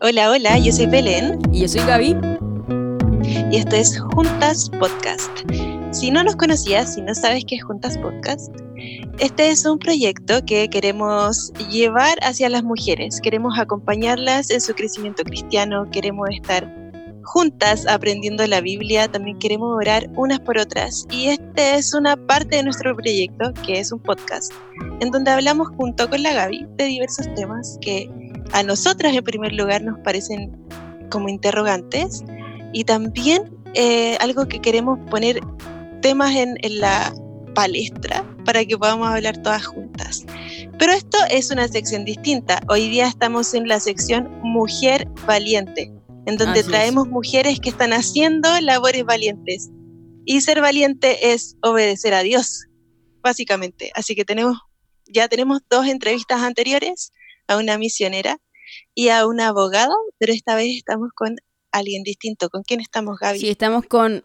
Hola, hola, yo soy Belén. Y yo soy Gaby. Y esto es Juntas Podcast. Si no nos conocías, si no sabes qué es Juntas Podcast, este es un proyecto que queremos llevar hacia las mujeres. Queremos acompañarlas en su crecimiento cristiano, queremos estar juntas aprendiendo la Biblia, también queremos orar unas por otras. Y este es una parte de nuestro proyecto, que es un podcast, en donde hablamos junto con la Gaby de diversos temas que a nosotras en primer lugar nos parecen como interrogantes y también eh, algo que queremos poner temas en, en la palestra para que podamos hablar todas juntas. Pero esto es una sección distinta. Hoy día estamos en la sección Mujer Valiente, en donde traemos mujeres que están haciendo labores valientes. Y ser valiente es obedecer a Dios, básicamente. Así que tenemos, ya tenemos dos entrevistas anteriores a una misionera y a un abogado, pero esta vez estamos con alguien distinto. ¿Con quién estamos, Gaby? Sí, estamos con,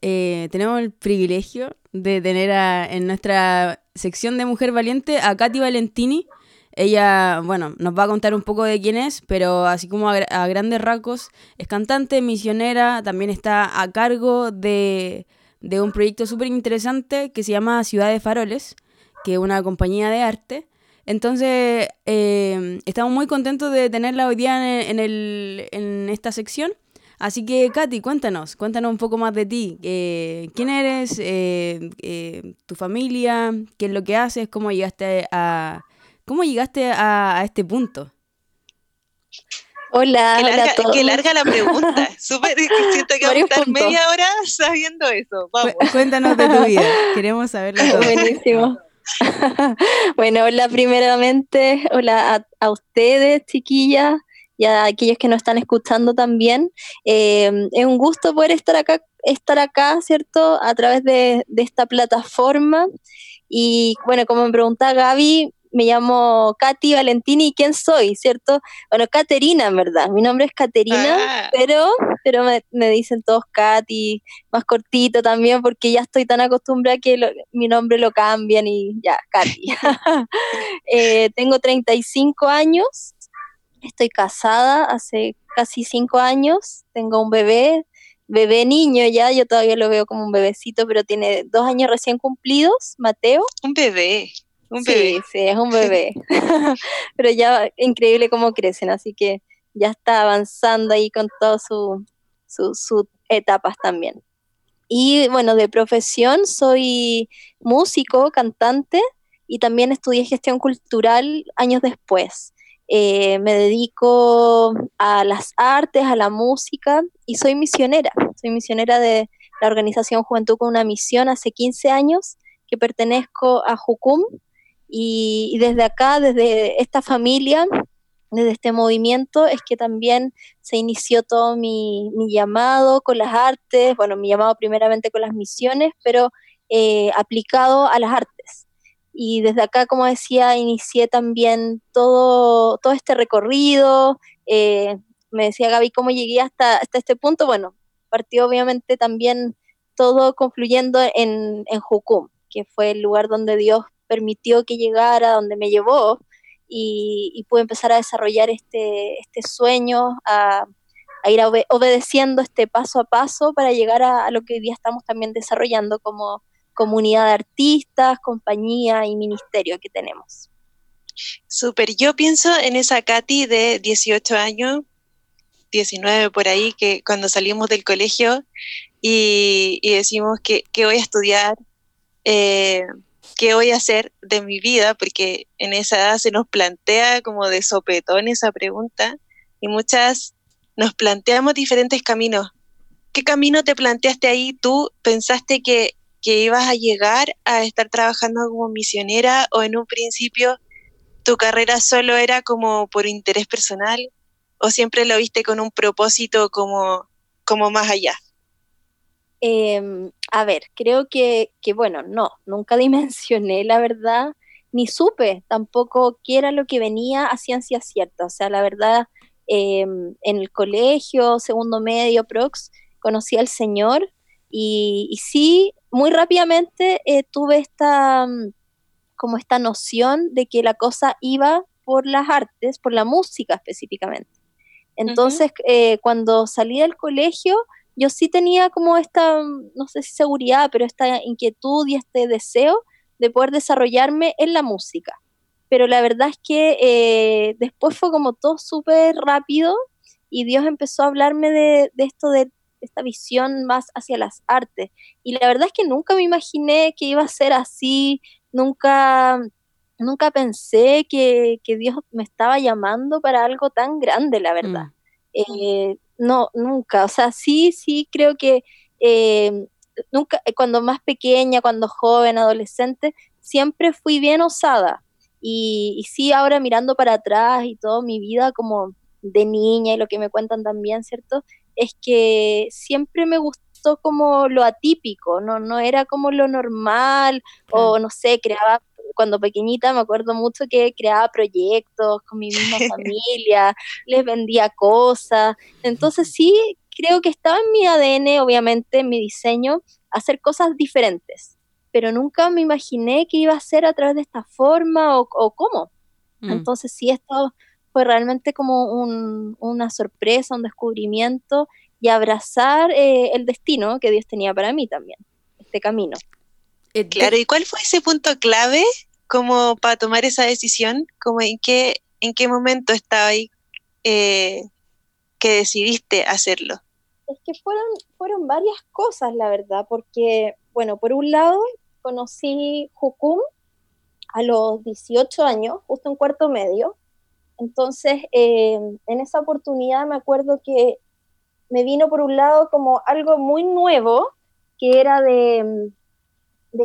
eh, tenemos el privilegio de tener en nuestra sección de Mujer Valiente a Katy Valentini. Ella, bueno, nos va a contar un poco de quién es, pero así como a, a grandes rasgos, es cantante, misionera, también está a cargo de, de un proyecto súper interesante que se llama Ciudad de Faroles, que es una compañía de arte. Entonces, eh, estamos muy contentos de tenerla hoy día en, el, en esta sección. Así que, Katy, cuéntanos, cuéntanos un poco más de ti. Eh, ¿Quién eres? Eh, ¿Tu familia? ¿Qué es lo que haces? ¿Cómo llegaste a, cómo llegaste a, este punto? Hola, qué larga, hola a todos. Qué larga la pregunta. Súper, siento que vamos a estar media hora sabiendo eso. Vamos. Cuéntanos de tu vida. Queremos saberlo todo. Buenísimo. bueno, hola primeramente, hola a, ustedes, chiquillas, y a aquellos que nos están escuchando también. Eh, es un gusto poder estar acá, estar acá, ¿cierto? A través de, de esta plataforma. Y bueno, como me preguntaba Gaby, me llamo Katy Valentini y quién soy, ¿cierto? Bueno, Caterina, en verdad. Mi nombre es Caterina, Ah. pero, pero me, me dicen todos Katy, más cortito también, porque ya estoy tan acostumbrada que lo- mi nombre lo cambian y ya, Katy. Eh, tengo 35 años, estoy casada hace casi 5 años, tengo un bebé, bebé niño ya, yo todavía lo veo como un bebecito, pero tiene dos años recién cumplidos, Mateo. Un bebé. Un sí, bebé. sí, es un bebé. Pero ya increíble cómo crecen, así que ya está avanzando ahí con todas sus su, su etapas también. Y bueno, de profesión soy músico, cantante y también estudié gestión cultural años después. Eh, me dedico a las artes, a la música y soy misionera. Soy misionera de la organización Juventud con una Misión hace 15 años que pertenezco a Jucum y, desde acá, desde esta familia, desde este movimiento, es que también se inició todo mi, mi llamado con las artes, bueno, mi llamado primeramente con las misiones, pero eh, aplicado a las artes. Y desde acá, como decía, inicié también todo, todo este recorrido. eh, me decía Gaby cómo llegué hasta, hasta este punto. Bueno, partió obviamente también todo confluyendo en, en Jucum, que fue el lugar donde Dios permitió que llegara, donde me llevó y, pude empezar a desarrollar este, este sueño, a, a ir obe- obedeciendo este paso a paso para llegar a, a lo que hoy día estamos también desarrollando como comunidad de artistas, compañía y ministerio que tenemos. Súper. Yo pienso en esa Katy de 18 años, 19 por ahí, que cuando salimos del colegio y, y decimos que, que voy a estudiar, eh, qué voy a hacer de mi vida, porque en esa edad se nos plantea como de sopetón esa pregunta y muchas nos planteamos diferentes caminos. ¿Qué camino te planteaste ahí? ¿Tú pensaste que, que ibas a llegar a estar trabajando como misionera o en un principio tu carrera solo era como por interés personal o siempre lo viste con un propósito como, como más allá? Eh, a ver, creo que, que, bueno, no, nunca dimensioné la verdad, ni supe tampoco qué era lo que venía a ciencia cierta. O sea, la verdad, eh, en el colegio, segundo medio, prox, conocí al Señor y, y sí, muy rápidamente eh, tuve esta, mm, como esta noción de que la cosa iba por las artes, por la música específicamente. Entonces, eh, cuando salí del colegio, yo sí tenía como esta, no sé si seguridad, pero esta inquietud y este deseo de poder desarrollarme en la música. Pero la verdad es que eh, después fue como todo súper rápido y Dios empezó a hablarme de, de esto de esta visión más hacia las artes. Y la verdad es que nunca me imaginé que iba a ser así, nunca, nunca pensé que, Dios me estaba llamando para algo tan grande, la verdad. Mm. Eh, no, nunca. O sea, sí, sí, creo que eh, nunca, eh, cuando más pequeña, cuando joven, adolescente, siempre fui bien osada. Y, y sí, ahora mirando para atrás y toda mi vida como de niña y lo que me cuentan también, ¿cierto? es que siempre me gustó como lo atípico, no, no era como lo normal, o no sé, creaba, cuando pequeñita me acuerdo mucho que creaba proyectos con mi misma familia, les vendía cosas, entonces sí, creo que estaba en mi ADN, obviamente, en mi diseño, hacer cosas diferentes, pero nunca me imaginé que iba a ser a través de esta forma o, cómo. Mm. Entonces sí, esto fue realmente como una sorpresa, un descubrimiento y abrazar eh, el destino que Dios tenía para mí también, este camino. Eh, claro, ¿y cuál fue ese punto clave como para tomar esa decisión? Como en qué, en qué momento estaba ahí eh, que decidiste hacerlo? Es que fueron, fueron varias cosas, la verdad, porque, bueno, por un lado conocí Jucum a los 18 años, justo en cuarto medio, entonces, eh, en esa oportunidad me acuerdo que me vino por un lado como algo muy nuevo, que era de,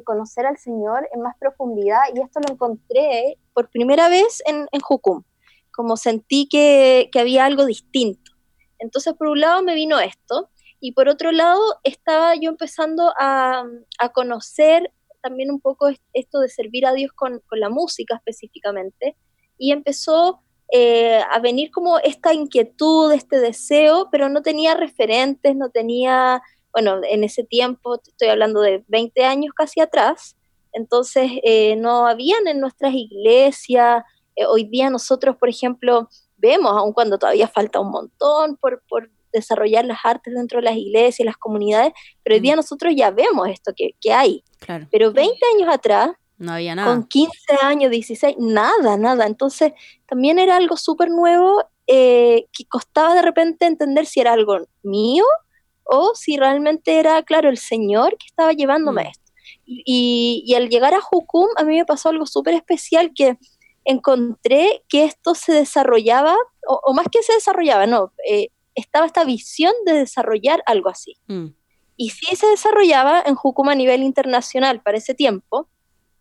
conocer al Señor en más profundidad, y esto lo encontré por primera vez en, en Jucum, como sentí que, había algo distinto. Entonces, por un lado me vino esto, y por otro lado estaba yo empezando a, conocer también un poco esto de servir a Dios con, con la música específicamente, y empezó eh, a venir como esta inquietud, este deseo, pero no tenía referentes, no tenía, bueno, en ese tiempo, estoy hablando de 20 años casi atrás, entonces eh, no habían en nuestras iglesias, eh, hoy día nosotros, por ejemplo, vemos, aun cuando todavía falta un montón por, por desarrollar las artes dentro de las iglesias, las comunidades, pero hoy día nosotros ya vemos esto que, que hay. Claro. Pero 20 años atrás, no había nada. Con 15 años, 16, nada, nada. Entonces, también era algo súper nuevo eh, que costaba de repente entender si era algo mío o si realmente era, claro, el Señor que estaba llevándome a mm. esto. Y, al llegar a Jukum, a mí me pasó algo súper especial que encontré que esto se desarrollaba, o, más que se desarrollaba, no, eh, estaba esta visión de desarrollar algo así. Mm. Y sí se desarrollaba en Jukum a nivel internacional para ese tiempo,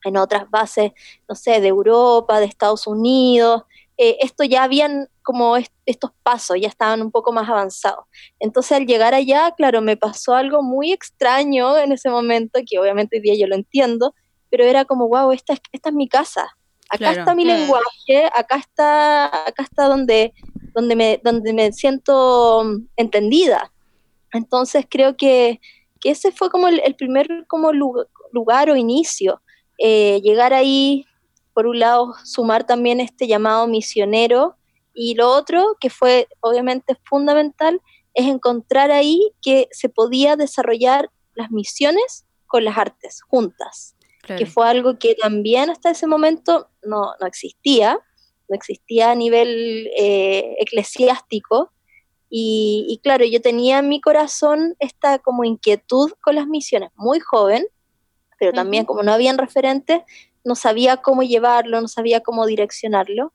en otras bases, no sé, de Europa, de Estados Unidos. Eh, esto ya habían como estos pasos, ya estaban un poco más avanzados. Entonces al llegar allá, claro, me pasó algo muy extraño en ese momento, que obviamente hoy día yo lo entiendo, pero era como, wow, esta es, esta es mi casa, acá está mi lenguaje, acá está, acá está donde, donde, me, donde me siento entendida. Entonces creo que, que ese fue como el, primer como lugar o inicio. Eh, llegar ahí, por un lado, sumar también este llamado misionero y lo otro, que fue obviamente fundamental, es encontrar ahí que se podía desarrollar las misiones con las artes juntas, que fue algo que también hasta ese momento no, existía, no existía a nivel eh, eclesiástico. Y, y, claro, yo tenía en mi corazón esta como inquietud con las misiones, muy joven, pero también como no habían referentes, no sabía cómo llevarlo, no sabía cómo direccionarlo.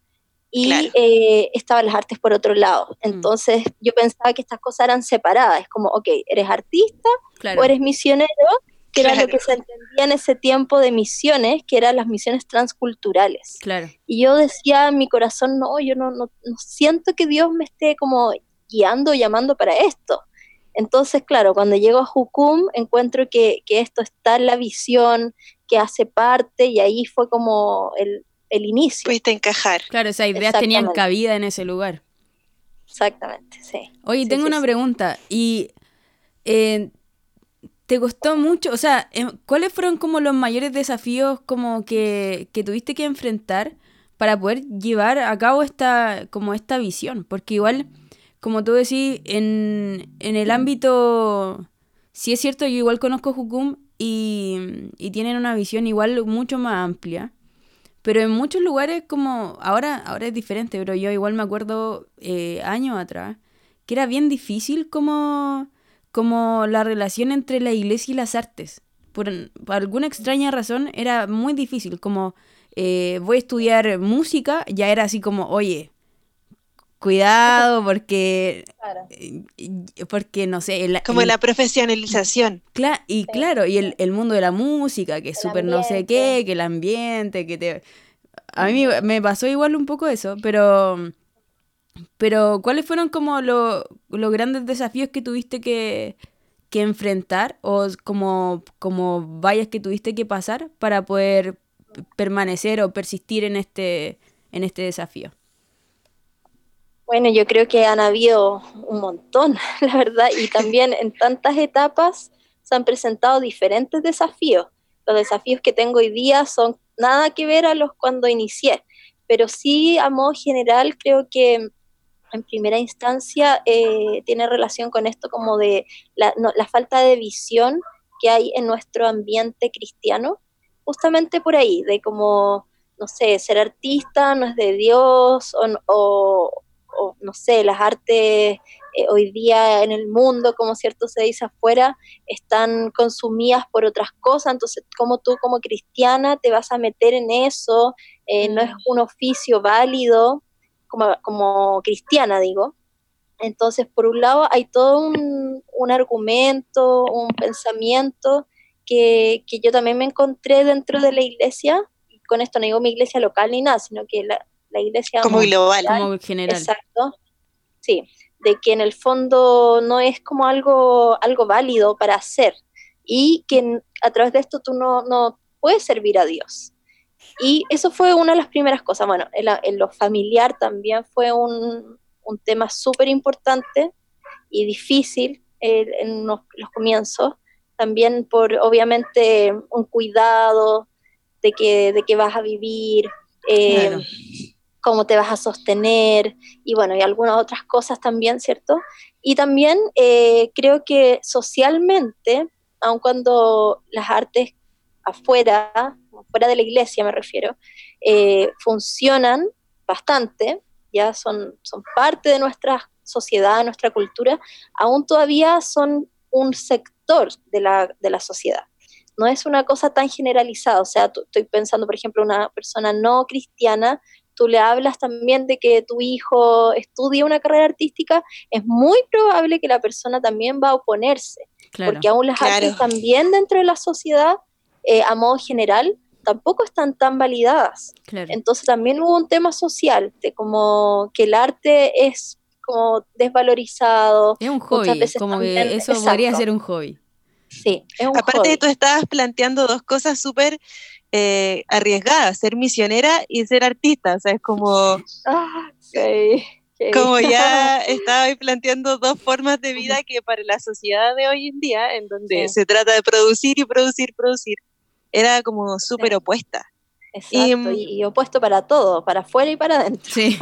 Y eh, estaban las artes por otro lado. Mm. Entonces yo pensaba que estas cosas eran separadas. Es como, ok, eres artista o eres misionero, que era lo que se entendía en ese tiempo de misiones, que eran las misiones transculturales. Claro. Y yo decía en mi corazón, no, yo no, no, no siento que Dios me esté como guiando, llamando para esto. Entonces, claro, cuando llego a Jukum encuentro que, esto está en la visión, que hace parte y ahí fue como el, inicio. Fuiste encajar. Claro, esas ideas tenían cabida en ese lugar. Exactamente, sí. Oye, tengo una pregunta. ¿Y eh, te costó mucho? O sea, eh, ¿cuáles fueron como los mayores desafíos como que, que tuviste que enfrentar para poder llevar a cabo esta, como esta visión? Porque igual como tú decís, en, en el ámbito, sí es cierto, yo igual conozco Jukum y, y tienen una visión igual mucho más amplia. Pero en muchos lugares como ahora, ahora es diferente, pero yo igual me acuerdo eh, años atrás que era bien difícil como, como la relación entre la iglesia y las artes. Por, alguna extraña razón era muy difícil, como eh, voy a estudiar música, ya era así como, oye, cuidado porque eh, porque no sé como la profesionalización. Y claro y el, mundo de la música que es súper no sé qué que el ambiente que te a mí me pasó igual un poco eso pero pero cuáles fueron como los grandes desafíos que tuviste que, que enfrentar o como como vallas que tuviste que pasar para poder permanecer o persistir en este en este desafío bueno, yo creo que han habido un montón, la verdad, y también en tantas etapas se han presentado diferentes desafíos. Los desafíos que tengo hoy día son nada que ver a los cuando inicié, pero sí a modo general creo que en primera instancia eh, tiene relación con esto como de la, la falta de visión que hay en nuestro ambiente cristiano, justamente por ahí, de como, no sé, ser artista no es de Dios o, o, o no sé, las artes eh, hoy día en el mundo, como cierto se dice afuera, están consumidas por otras cosas, entonces como tú como cristiana te vas a meter en eso, eh, no es mm. un oficio válido como, como cristiana, digo. Entonces, por un lado, hay todo un, un argumento, un pensamiento que, que, yo también me encontré dentro de la iglesia, y con esto no digo mi iglesia local ni nada, sino que la, la iglesia como global, como general. Exacto. Sí, de que en el fondo no es como algo, algo válido para hacer y que a través de esto tú no, no puedes servir a Dios. Y eso fue una de las primeras cosas. Bueno, en, lo familiar también fue un, un tema súper importante y difícil eh, en los, comienzos. También por, obviamente, un cuidado de que, de que vas a vivir. Eh, cómo te vas a sostener y bueno, y algunas otras cosas también, ¿cierto? Y también eh, creo que socialmente, aun cuando las artes afuera, fuera de la iglesia me refiero, eh, funcionan bastante, ya son, son parte de nuestra sociedad, nuestra cultura, aún todavía son un sector de la, de la sociedad. No es una cosa tan generalizada, o sea, estoy pensando, por ejemplo, una persona no cristiana tú le hablas también de que tu hijo estudie una carrera artística, es muy probable que la persona también va a oponerse, porque aún las artes también dentro de la sociedad, eh, a modo general, tampoco están tan validadas. Entonces también hubo un tema social, de como que el arte es como desvalorizado. Es un hobby, como que eso podría ser un hobby. Sí, es un Aparte, tú estabas planteando dos cosas súper eh, arriesgada, ser misionera y ser artista, o sea, es como... Ah, como ya estaba ahí planteando dos formas de vida que para la sociedad de hoy en día, en donde se trata de producir y producir, producir, era como súper opuesta. Exacto, y, opuesto para todo, para afuera y para adentro. Sí.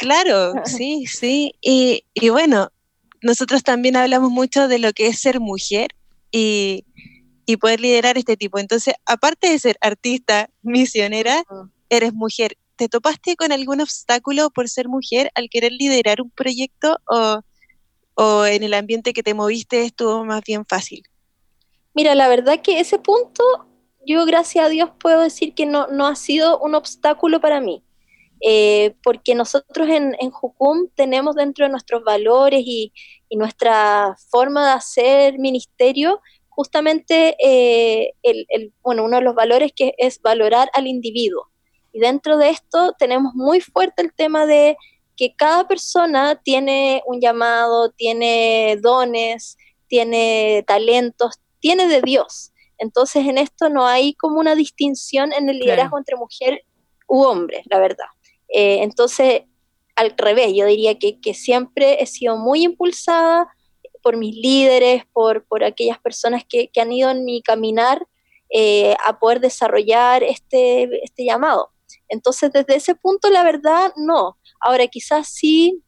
claro, sí, sí. Y, y bueno, nosotros también hablamos mucho de lo que es ser mujer y y poder liderar este tipo. Entonces, aparte de ser artista, misionera, eres mujer. ¿Te topaste con algún obstáculo por ser mujer al querer liderar un proyecto o, o en el ambiente que te moviste estuvo más bien fácil? Mira, la verdad que ese punto, yo gracias a Dios puedo decir que no, no ha sido un obstáculo para mí. Eh, porque nosotros en, en Jucum tenemos dentro de nuestros valores y, y, nuestra forma de hacer ministerio justamente eh, el, bueno, uno de los valores que es valorar al individuo. Y dentro de esto tenemos muy fuerte el tema de que cada persona tiene un llamado, tiene dones, tiene talentos, tiene de Dios. Entonces en esto no hay como una distinción en el liderazgo entre mujer u hombre, la verdad. Eh, entonces, al revés, yo diría que, que siempre he sido muy impulsada por mis líderes, por, por aquellas personas que, han ido en mi caminar eh, a poder desarrollar este, este llamado. Entonces, desde ese punto, la verdad, no. Ahora, quizás sí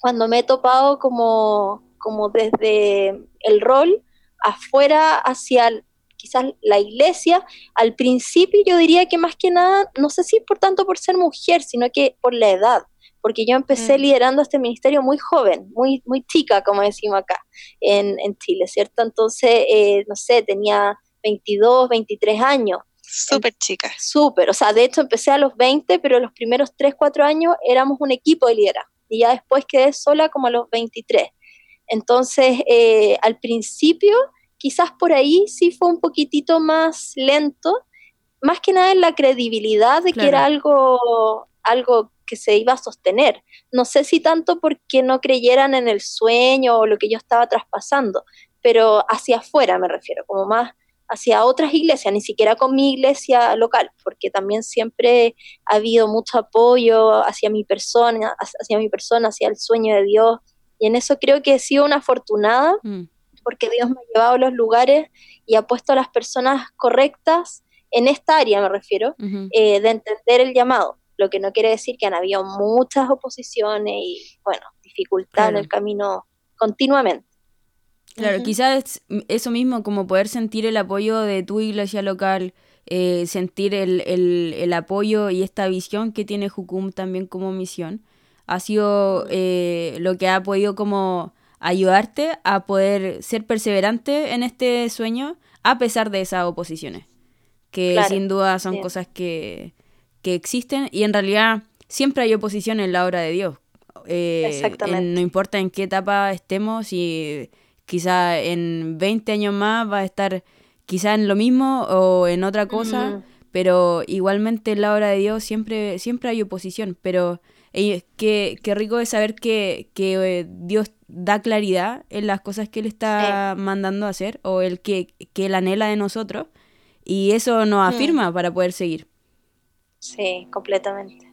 cuando me he topado como, como desde el rol afuera hacia quizás la iglesia, al principio yo diría que más que nada, no sé si por tanto por ser mujer, sino que por la edad, porque yo empecé mm. liderando este ministerio muy joven, muy, muy chica, como decimos acá en, Chile, ¿cierto? Entonces, eh, no sé, tenía 22, 23 años. Súper chica. Súper, o sea, de hecho empecé a los 20, pero los primeros 3, 4 años éramos un equipo de liderazgo y ya después quedé sola como a los 23. Entonces, eh, al principio, quizás por ahí sí fue un poquitito más lento, más que nada en la credibilidad de que era algo, algo que se iba a sostener. No sé si tanto porque no creyeran en el sueño o lo que yo estaba traspasando, pero hacia afuera me refiero, como más hacia otras iglesias, ni siquiera con mi iglesia local, porque también siempre ha habido mucho apoyo hacia mi persona, hacia mi persona, hacia el sueño de Dios, y en eso creo que he sido una afortunada, mm. porque Dios me ha llevado a los lugares y ha puesto a las personas correctas en esta área, me refiero, eh, de entender el llamado lo que no quiere decir que han habido muchas oposiciones y, bueno, dificultad en el camino continuamente. Claro, quizás eso mismo, como poder sentir el apoyo de tu iglesia local, eh, sentir el, el, apoyo y esta visión que tiene Jukum también como misión, ha sido eh, lo que ha podido como ayudarte a poder ser perseverante en este sueño a pesar de esas oposiciones, que sin duda son cosas que, que existen y en realidad siempre hay oposición en la obra de Dios. Eh, Exactamente. no importa en qué etapa estemos, y quizá en 20 años más va a estar quizá en lo mismo o en otra cosa, pero igualmente en la obra de Dios siempre, siempre hay oposición, pero eh, qué, rico es saber que, que eh, Dios da claridad en las cosas que Él está mandando a hacer o el que, que Él anhela de nosotros y eso nos mm. afirma para poder seguir. Sí, completamente.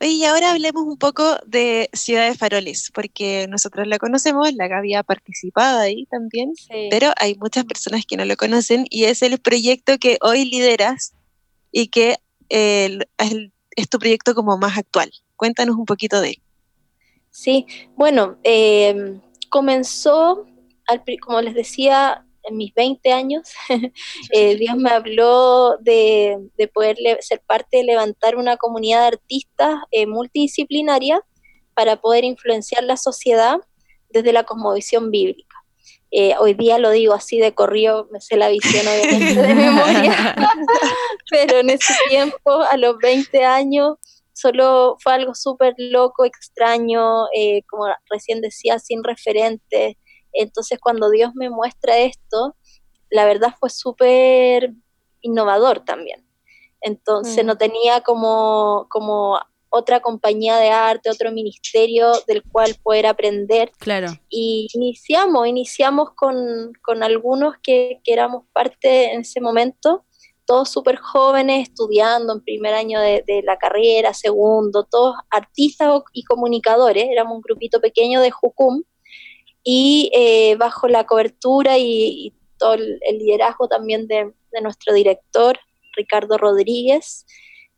Oye, y ahora hablemos un poco de Ciudad de Faroles, porque nosotros la conocemos, la que había participado ahí también, pero hay muchas personas que no lo conocen y es el proyecto que hoy lideras y que eh, es, tu proyecto como más actual. Cuéntanos un poquito de él. Sí, bueno, em, comenzó, como les decía, en mis 20 años, eh, Dios me habló de, poder ser parte de levantar una comunidad de artistas eh, multidisciplinaria para poder influenciar la sociedad desde la cosmovisión bíblica. Eh, hoy día lo digo así de corrido, me sé la visión obviamente de memoria, pero en ese tiempo, a los 20 años, solo fue algo súper loco, extraño, como recién decía, sin referentes, entonces cuando Dios me muestra esto, la verdad fue súper innovador también. Entonces mm. no tenía como, como otra compañía de arte, otro ministerio del cual poder aprender. Claro. Y iniciamos, iniciamos con, algunos que, éramos parte en ese momento, todos súper jóvenes, estudiando en primer año de, de, la carrera, segundo, todos artistas y comunicadores, éramos un grupito pequeño de Jucum, y eh, bajo la cobertura y, todo el, liderazgo también de, nuestro director, Ricardo Rodríguez,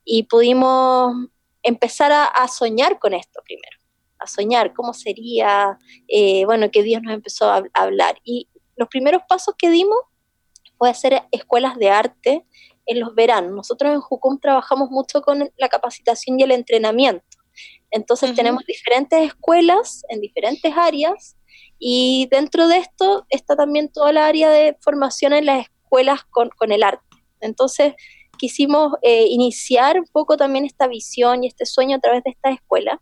y pudimos empezar a, soñar con esto primero, a soñar cómo sería, eh, bueno, que Dios nos empezó a, hablar. Y los primeros pasos que dimos fue hacer escuelas de arte en los veranos. Nosotros en Jucum trabajamos mucho con la capacitación y el entrenamiento. Entonces tenemos diferentes escuelas en diferentes áreas y dentro de esto está también toda la área de formación en las escuelas con, el arte. Entonces quisimos eh, iniciar un poco también esta visión y este sueño a través de esta escuela.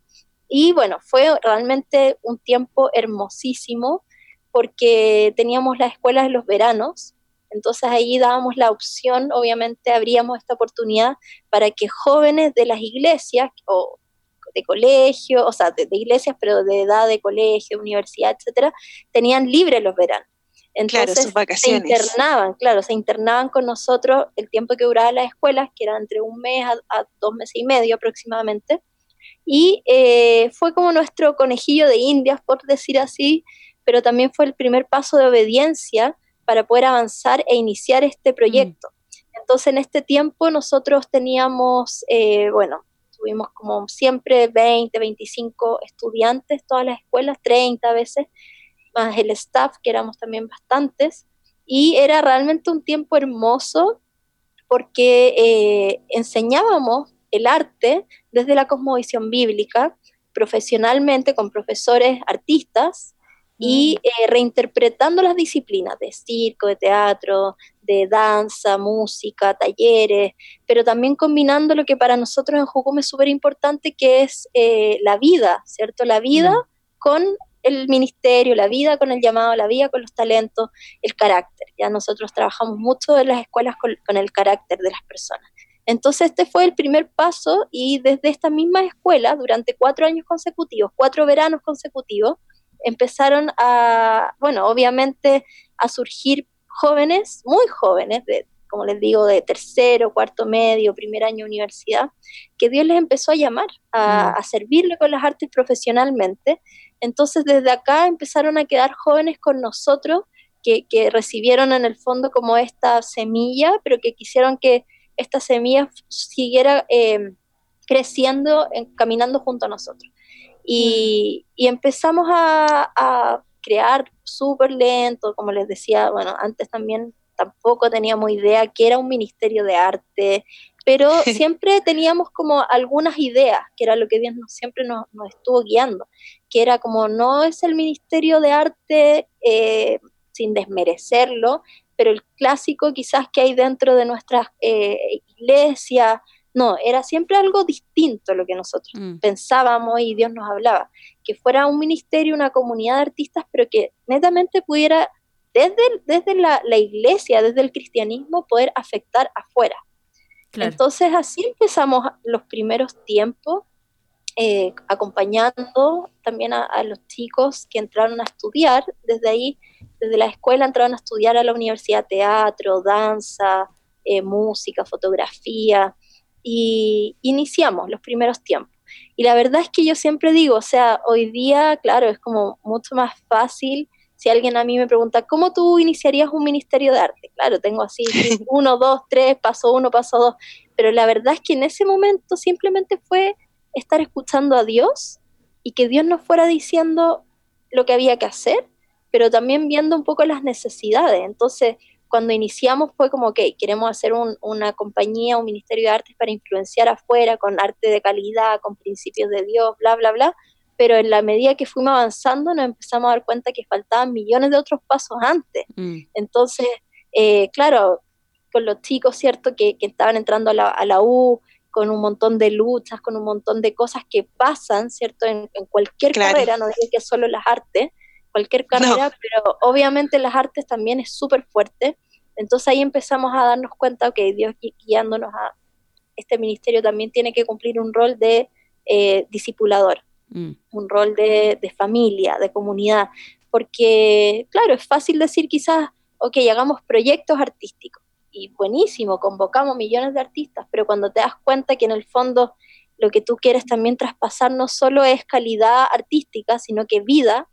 Y bueno, fue realmente un tiempo hermosísimo porque teníamos las escuelas en los veranos, entonces ahí dábamos la opción, obviamente abríamos esta oportunidad para que jóvenes de las iglesias o de colegio, o sea, de, iglesias, pero de edad de colegio, universidad, etcétera, tenían libre los veranos. Entonces sus vacaciones. se internaban, claro, se internaban con nosotros el tiempo que duraba las escuelas, que era entre un mes a, dos meses y medio aproximadamente. Y eh, fue como nuestro conejillo de indias, por decir así, pero también fue el primer paso de obediencia para poder avanzar e iniciar este proyecto. Mm. Entonces, en este tiempo nosotros teníamos, eh, bueno, tuvimos como siempre 20, 25 estudiantes, todas las escuelas, 30 veces, más el staff, que éramos también bastantes, y era realmente un tiempo hermoso porque eh, enseñábamos el arte desde la cosmovisión bíblica, profesionalmente con profesores artistas y eh, reinterpretando las disciplinas de circo, de teatro, de danza, música, talleres, pero también combinando lo que para nosotros en Jucum es súper importante, que es eh, la vida, ¿cierto? La vida con el ministerio, la vida con el llamado, la vida con los talentos, el carácter. Ya nosotros trabajamos mucho en las escuelas con, con el carácter de las personas. Entonces este fue el primer paso y desde esta misma escuela, durante cuatro años consecutivos, cuatro veranos consecutivos, empezaron a, bueno, obviamente a surgir jóvenes, muy jóvenes, de, como les digo, de tercero, cuarto medio, primer año de universidad, que Dios les empezó a llamar a, mm. a servirle con las artes profesionalmente. Entonces desde acá empezaron a quedar jóvenes con nosotros que, que recibieron en el fondo como esta semilla, pero que quisieron que esta semilla siguiera eh, creciendo, caminando junto a nosotros. Y, empezamos a, crear súper lento, como les decía, bueno, antes también tampoco teníamos idea que era un ministerio de arte, pero siempre teníamos como algunas ideas, que era lo que Dios nos, siempre nos, estuvo guiando, que era como no es el ministerio de arte eh, sin desmerecerlo, pero el clásico quizás que hay dentro de nuestras eh, iglesias, no, era siempre algo distinto a lo que nosotros mm. pensábamos y Dios nos hablaba, que fuera un ministerio, una comunidad de artistas, pero que netamente pudiera desde, desde la, iglesia, desde el cristianismo, poder afectar afuera. Entonces así empezamos los primeros tiempos, eh, acompañando también a, los chicos que entraron a estudiar. Desde ahí, desde la escuela, entraron a estudiar a la universidad teatro, danza, eh, música, fotografía. Y iniciamos los primeros tiempos. Y la verdad es que yo siempre digo, o sea, hoy día, claro, es como mucho más fácil. Si alguien a mí me pregunta, ¿cómo tú iniciarías un ministerio de arte? Claro, tengo así, uno, dos, tres, paso uno, paso dos. Pero la verdad es que en ese momento simplemente fue estar escuchando a Dios y que Dios nos fuera diciendo lo que había que hacer, pero también viendo un poco las necesidades. Entonces, cuando iniciamos fue como, que queremos hacer una compañía, un ministerio de artes para influenciar afuera con arte de calidad, con principios de Dios, bla, bla, bla. Pero en la medida que fuimos avanzando nos empezamos a dar cuenta que faltaban millones de otros pasos antes. Mm. Entonces, eh, claro, con los chicos, ¿cierto? Que, que estaban entrando a la, a la U, con un montón de luchas, con un montón de cosas que pasan, ¿cierto? En, cualquier carrera, no digo que solo las artes, cualquier carrera, pero obviamente las artes también es súper fuerte. Entonces ahí empezamos a darnos cuenta que Dios guiándonos a este ministerio también tiene que cumplir un rol de eh, discipulador, mm. un rol de, de familia, de comunidad, porque claro, es fácil decir quizás, ok, hagamos proyectos artísticos, y buenísimo, convocamos millones de artistas, pero cuando te das cuenta que en el fondo lo que tú quieres también traspasar no solo es calidad artística, sino que vida,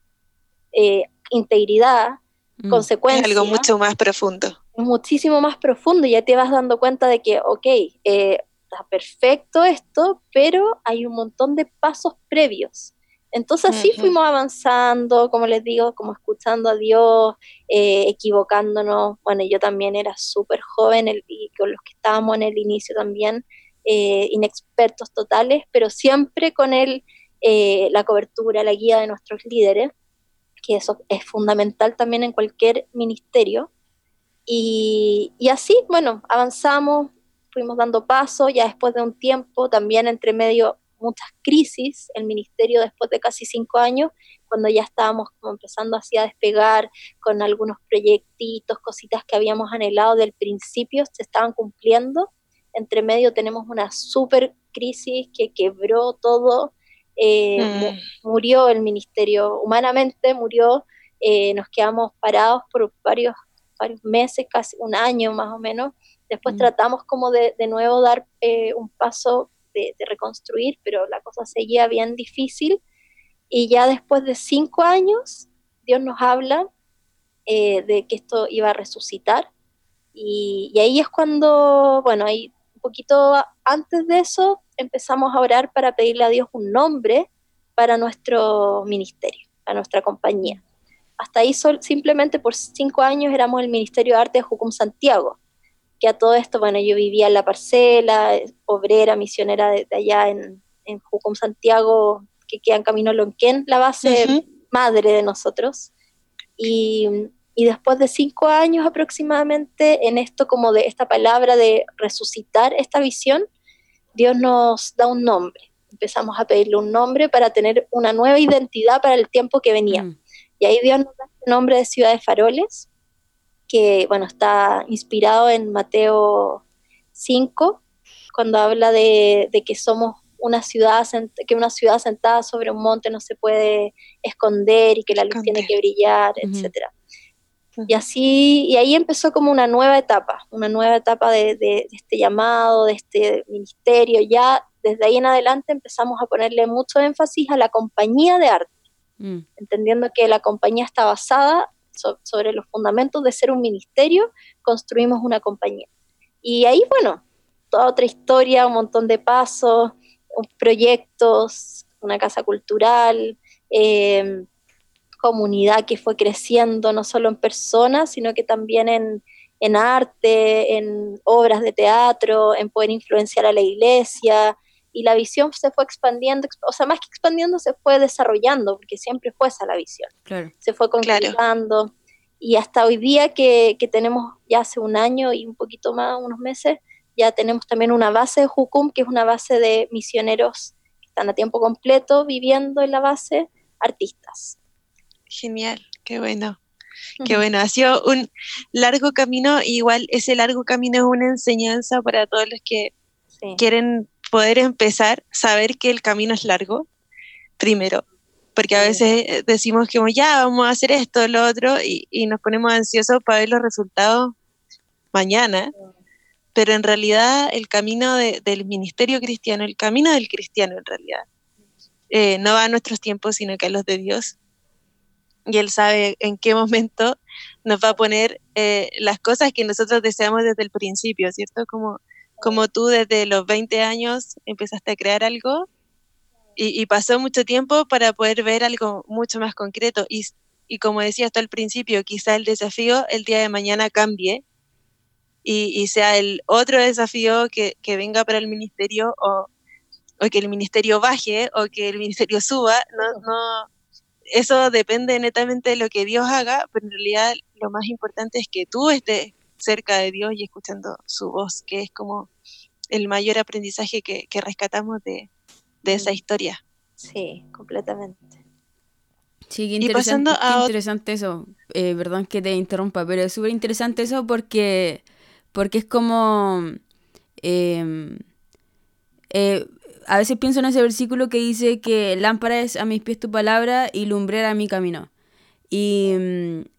eh, integridad, mm, consecuencia. algo mucho más profundo. Muchísimo más profundo, y ya te vas dando cuenta de que, ok, eh, está perfecto esto, pero hay un montón de pasos previos. Entonces así fuimos avanzando, como les digo, como escuchando a Dios, eh, equivocándonos. Bueno, yo también era súper joven y con los que estábamos en el inicio también, eh, inexpertos totales, pero siempre con él eh, la cobertura, la guía de nuestros líderes, que eso es fundamental también en cualquier ministerio. Y, y así, bueno, avanzamos, fuimos dando paso, ya después de un tiempo, también entre medio muchas crisis, el ministerio después de casi cinco años, cuando ya estábamos como empezando así a despegar con algunos proyectitos, cositas que habíamos anhelado del principio, se estaban cumpliendo. Entre medio tenemos una super crisis que quebró todo, eh, mm. murió el ministerio, humanamente murió, eh, nos quedamos parados por varios, varios meses, casi un año más o menos. Después mm. tratamos como de, de nuevo dar eh, un paso de, reconstruir, pero la cosa seguía bien difícil. Y ya después de cinco años, Dios nos habla eh, de que esto iba a resucitar. Y, ahí es cuando, bueno, ahí un poquito antes de eso, empezamos a orar para pedirle a Dios un nombre para nuestro ministerio, para nuestra compañía. Hasta ahí simplemente por cinco años éramos el Ministerio de Arte de Jucum Santiago, que a todo esto, bueno, yo vivía en la parcela, obrera, misionera de, allá en, en Jucum Santiago, que queda en camino Lonquén, la base madre de nosotros. Y, y después de cinco años aproximadamente en esto como de esta palabra de resucitar esta visión, Dios nos da un nombre. Empezamos a pedirle un nombre para tener una nueva identidad para el tiempo que venía. Mm. Y ahí Dios nos da el nombre de Ciudad de Faroles, que bueno, está inspirado en Mateo 5, cuando habla de, que somos una ciudad, que una ciudad sentada sobre un monte no se puede esconder y que la luz tiene que brillar, etcétera. Y así, y ahí empezó como una nueva etapa, una nueva etapa de, este llamado, de este ministerio. Ya desde ahí en adelante empezamos a ponerle mucho énfasis a la compañía de arte, mm. entendiendo que la compañía está basada sobre los fundamentos de ser un ministerio, construimos una compañía. Y ahí, bueno, toda otra historia, un montón de pasos, proyectos, una casa cultural. Eh, comunidad que fue creciendo no solo en personas, sino que también en, arte, en obras de teatro, en poder influenciar a la iglesia. Y la visión se fue expandiendo, o sea, más que expandiendo, se fue desarrollando, porque siempre fue esa la visión. Se fue concretando. Y hasta hoy día que, que, tenemos ya hace un año y un poquito más, unos meses, ya tenemos también una base de Jucum, que es una base de misioneros que están a tiempo completo viviendo en la base, artistas. Genial, qué bueno. Qué bueno, ha sido un largo camino, igual ese largo camino es una enseñanza para todos los que quieren poder empezar, saber que el camino es largo, primero, porque a veces eh, decimos que ya vamos a hacer esto, lo otro, y, nos ponemos ansiosos para ver los resultados mañana, pero en realidad el camino del ministerio cristiano, el camino del cristiano en realidad, eh, no va a nuestros tiempos, sino que a los de Dios, y Él sabe en qué momento nos va a poner eh, las cosas que nosotros deseamos desde el principio, ¿cierto? Como, como tú desde los 20 años empezaste a crear algo y, pasó mucho tiempo para poder ver algo mucho más concreto. Y, y como decía hasta el principio, quizá el desafío el día de mañana cambie y, sea el otro desafío que, que venga para el ministerio o, o, que el ministerio baje o que el ministerio suba. No, no, eso depende netamente de lo que Dios haga, pero en realidad lo más importante es que tú estés cerca de Dios y escuchando su voz, que es como el mayor aprendizaje que, rescatamos de, esa historia. Sí, completamente. Sí, qué interesante, interesante eso. Eh, perdón que te interrumpa, pero es súper interesante eso porque, porque es como... Em, eh, a veces pienso en ese versículo que dice que lámpara es a mis pies tu palabra y lumbrera a mi camino. Y,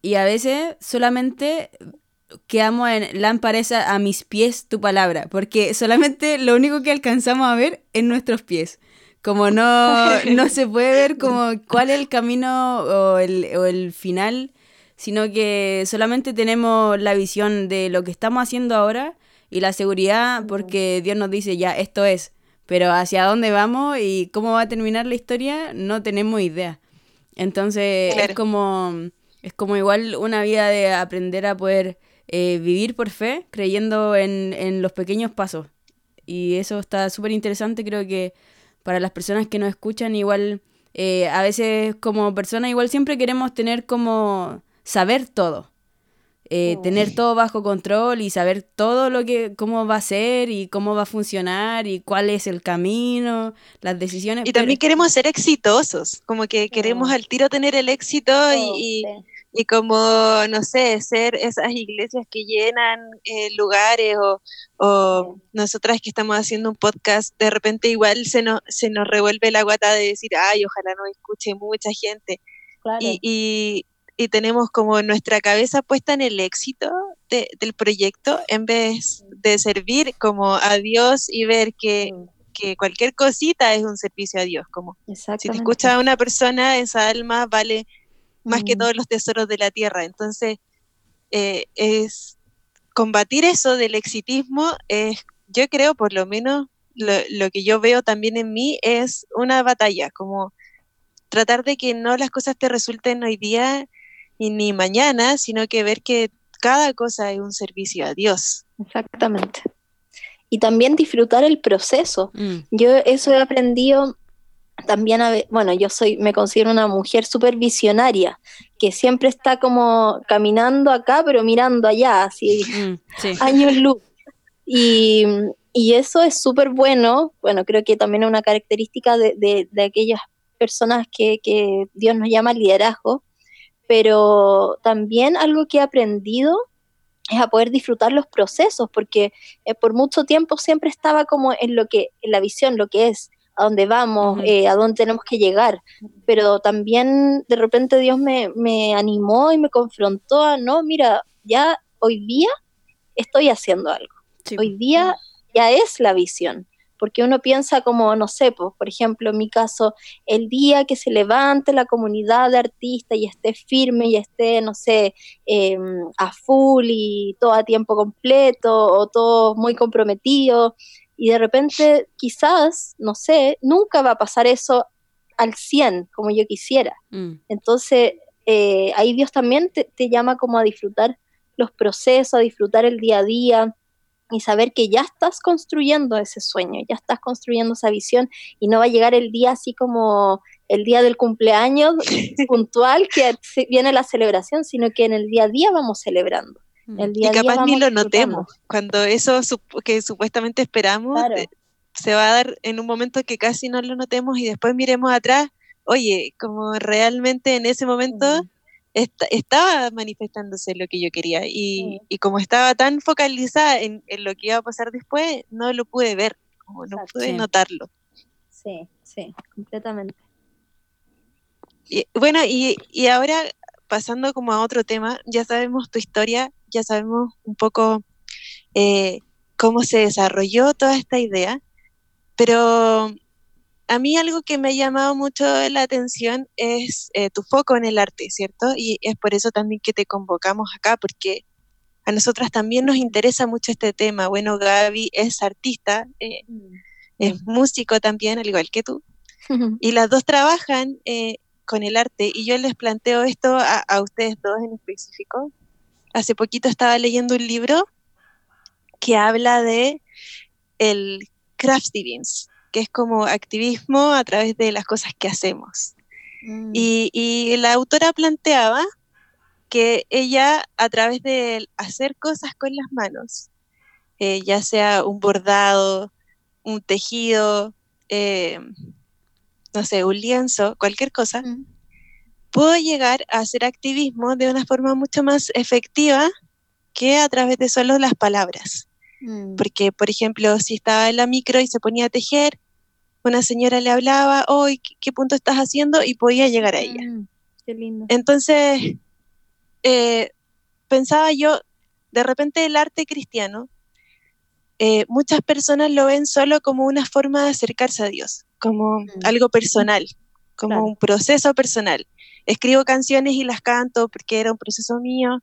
y a veces solamente quedamos en lámpara es a, mis pies tu palabra, porque solamente lo único que alcanzamos a ver es nuestros pies. Como no, no se puede ver como cuál es el camino o el, o el final, sino que solamente tenemos la visión de lo que estamos haciendo ahora y la seguridad porque Dios nos dice ya, esto es pero hacia dónde vamos y cómo va a terminar la historia no tenemos idea. Entonces es como es como igual una vida de aprender a poder eh, vivir por fe, creyendo en, los pequeños pasos. Y eso está súper interesante, creo que para las personas que nos escuchan, igual eh, a veces como personas, igual siempre queremos tener como saber todo. Eh, tener todo bajo control y saber todo lo que, cómo va a ser y cómo va a funcionar y cuál es el camino, las decisiones. Y también queremos ser exitosos, como que queremos al tiro tener el éxito y, y, como, no sé, ser esas iglesias que llenan eh, lugares o, o nosotras que estamos haciendo un podcast, de repente igual se nos, se nos revuelve la guata de decir, ay, ojalá no escuche mucha gente. y, y tenemos como nuestra cabeza puesta en el éxito del proyecto en vez de servir como a Dios y ver que, que cualquier cosita es un servicio a Dios. Como si te escucha una persona, esa alma vale más que mm. todos los tesoros de la tierra. Entonces, eh, es combatir eso del exitismo es, yo creo, por lo menos lo, que yo veo también en mí es una batalla, como tratar de que no las cosas te resulten hoy día y ni mañana, sino que ver que cada cosa es un servicio a Dios. Exactamente. Y también disfrutar el proceso. Mm. Yo eso he aprendido también, a, bueno, yo soy, me considero una mujer súper visionaria, que siempre está como caminando acá, pero mirando allá, así, mm, años luz. Y, y eso es súper bueno, bueno, creo que también es una característica de, de, aquellas personas que, que, Dios nos llama liderazgo, pero también algo que he aprendido es a poder disfrutar los procesos, porque eh, por mucho tiempo siempre estaba como en lo que, en la visión, lo que es, a dónde vamos, eh, a dónde tenemos que llegar, pero también de repente Dios me, me animó y me confrontó a, no, mira, ya hoy día estoy haciendo algo, hoy día ya es la visión, porque uno piensa como, no sé, pues, por ejemplo, en mi caso, el día que se levante la comunidad de artistas y esté firme y esté, no sé, em, a full y todo a tiempo completo o todo muy comprometido, y de repente quizás, no sé, nunca va a pasar eso al 100 como yo quisiera. Mm. Entonces, eh, ahí Dios también te, te llama como a disfrutar los procesos, a disfrutar el día a día, y saber que ya estás construyendo ese sueño, ya estás construyendo esa visión y no va a llegar el día así como el día del cumpleaños puntual que viene la celebración, sino que en el día a día vamos celebrando. Mm. El día y capaz ni lo notemos, cuando eso que supuestamente esperamos eh, se va a dar en un momento que casi no lo notemos y después miremos atrás, oye, como realmente en ese momento estaba manifestándose lo que yo quería y, como estaba tan focalizada en, lo que iba a pasar después, no lo pude ver, como no pude notarlo. Sí, sí, completamente. Y, bueno, y, y ahora pasando como a otro tema, ya sabemos tu historia, ya sabemos un poco eh, cómo se desarrolló toda esta idea, pero a mí algo que me ha llamado mucho la atención es eh, tu foco en el arte, ¿cierto? Y es por eso también que te convocamos acá, porque a nosotras también nos interesa mucho este tema. Bueno, Gaby es artista, eh, es músico también, al igual que tú, y las dos trabajan eh, con el arte, y yo les planteo esto a, a ustedes dos en específico. Hace poquito estaba leyendo un libro que habla de el craft divins, que es como activismo a través de las cosas que hacemos. Mm. Y, la autora planteaba que ella, a través de hacer cosas con las manos, eh, ya sea un bordado, un tejido, eh, no sé, un lienzo, cualquier cosa, mm. pudo llegar a hacer activismo de una forma mucho más efectiva que a través de solo las palabras. Mm. Porque, por ejemplo, si estaba en la micro y se ponía a tejer, una señora le hablaba, hoy ¿qué, punto estás haciendo? Y podía llegar a ella. Mm, qué lindo. Entonces, eh, pensaba yo, de repente el arte cristiano, eh, muchas personas lo ven solo como una forma de acercarse a Dios, como mm. algo personal, como un proceso personal. Escribo canciones y las canto porque era un proceso mío,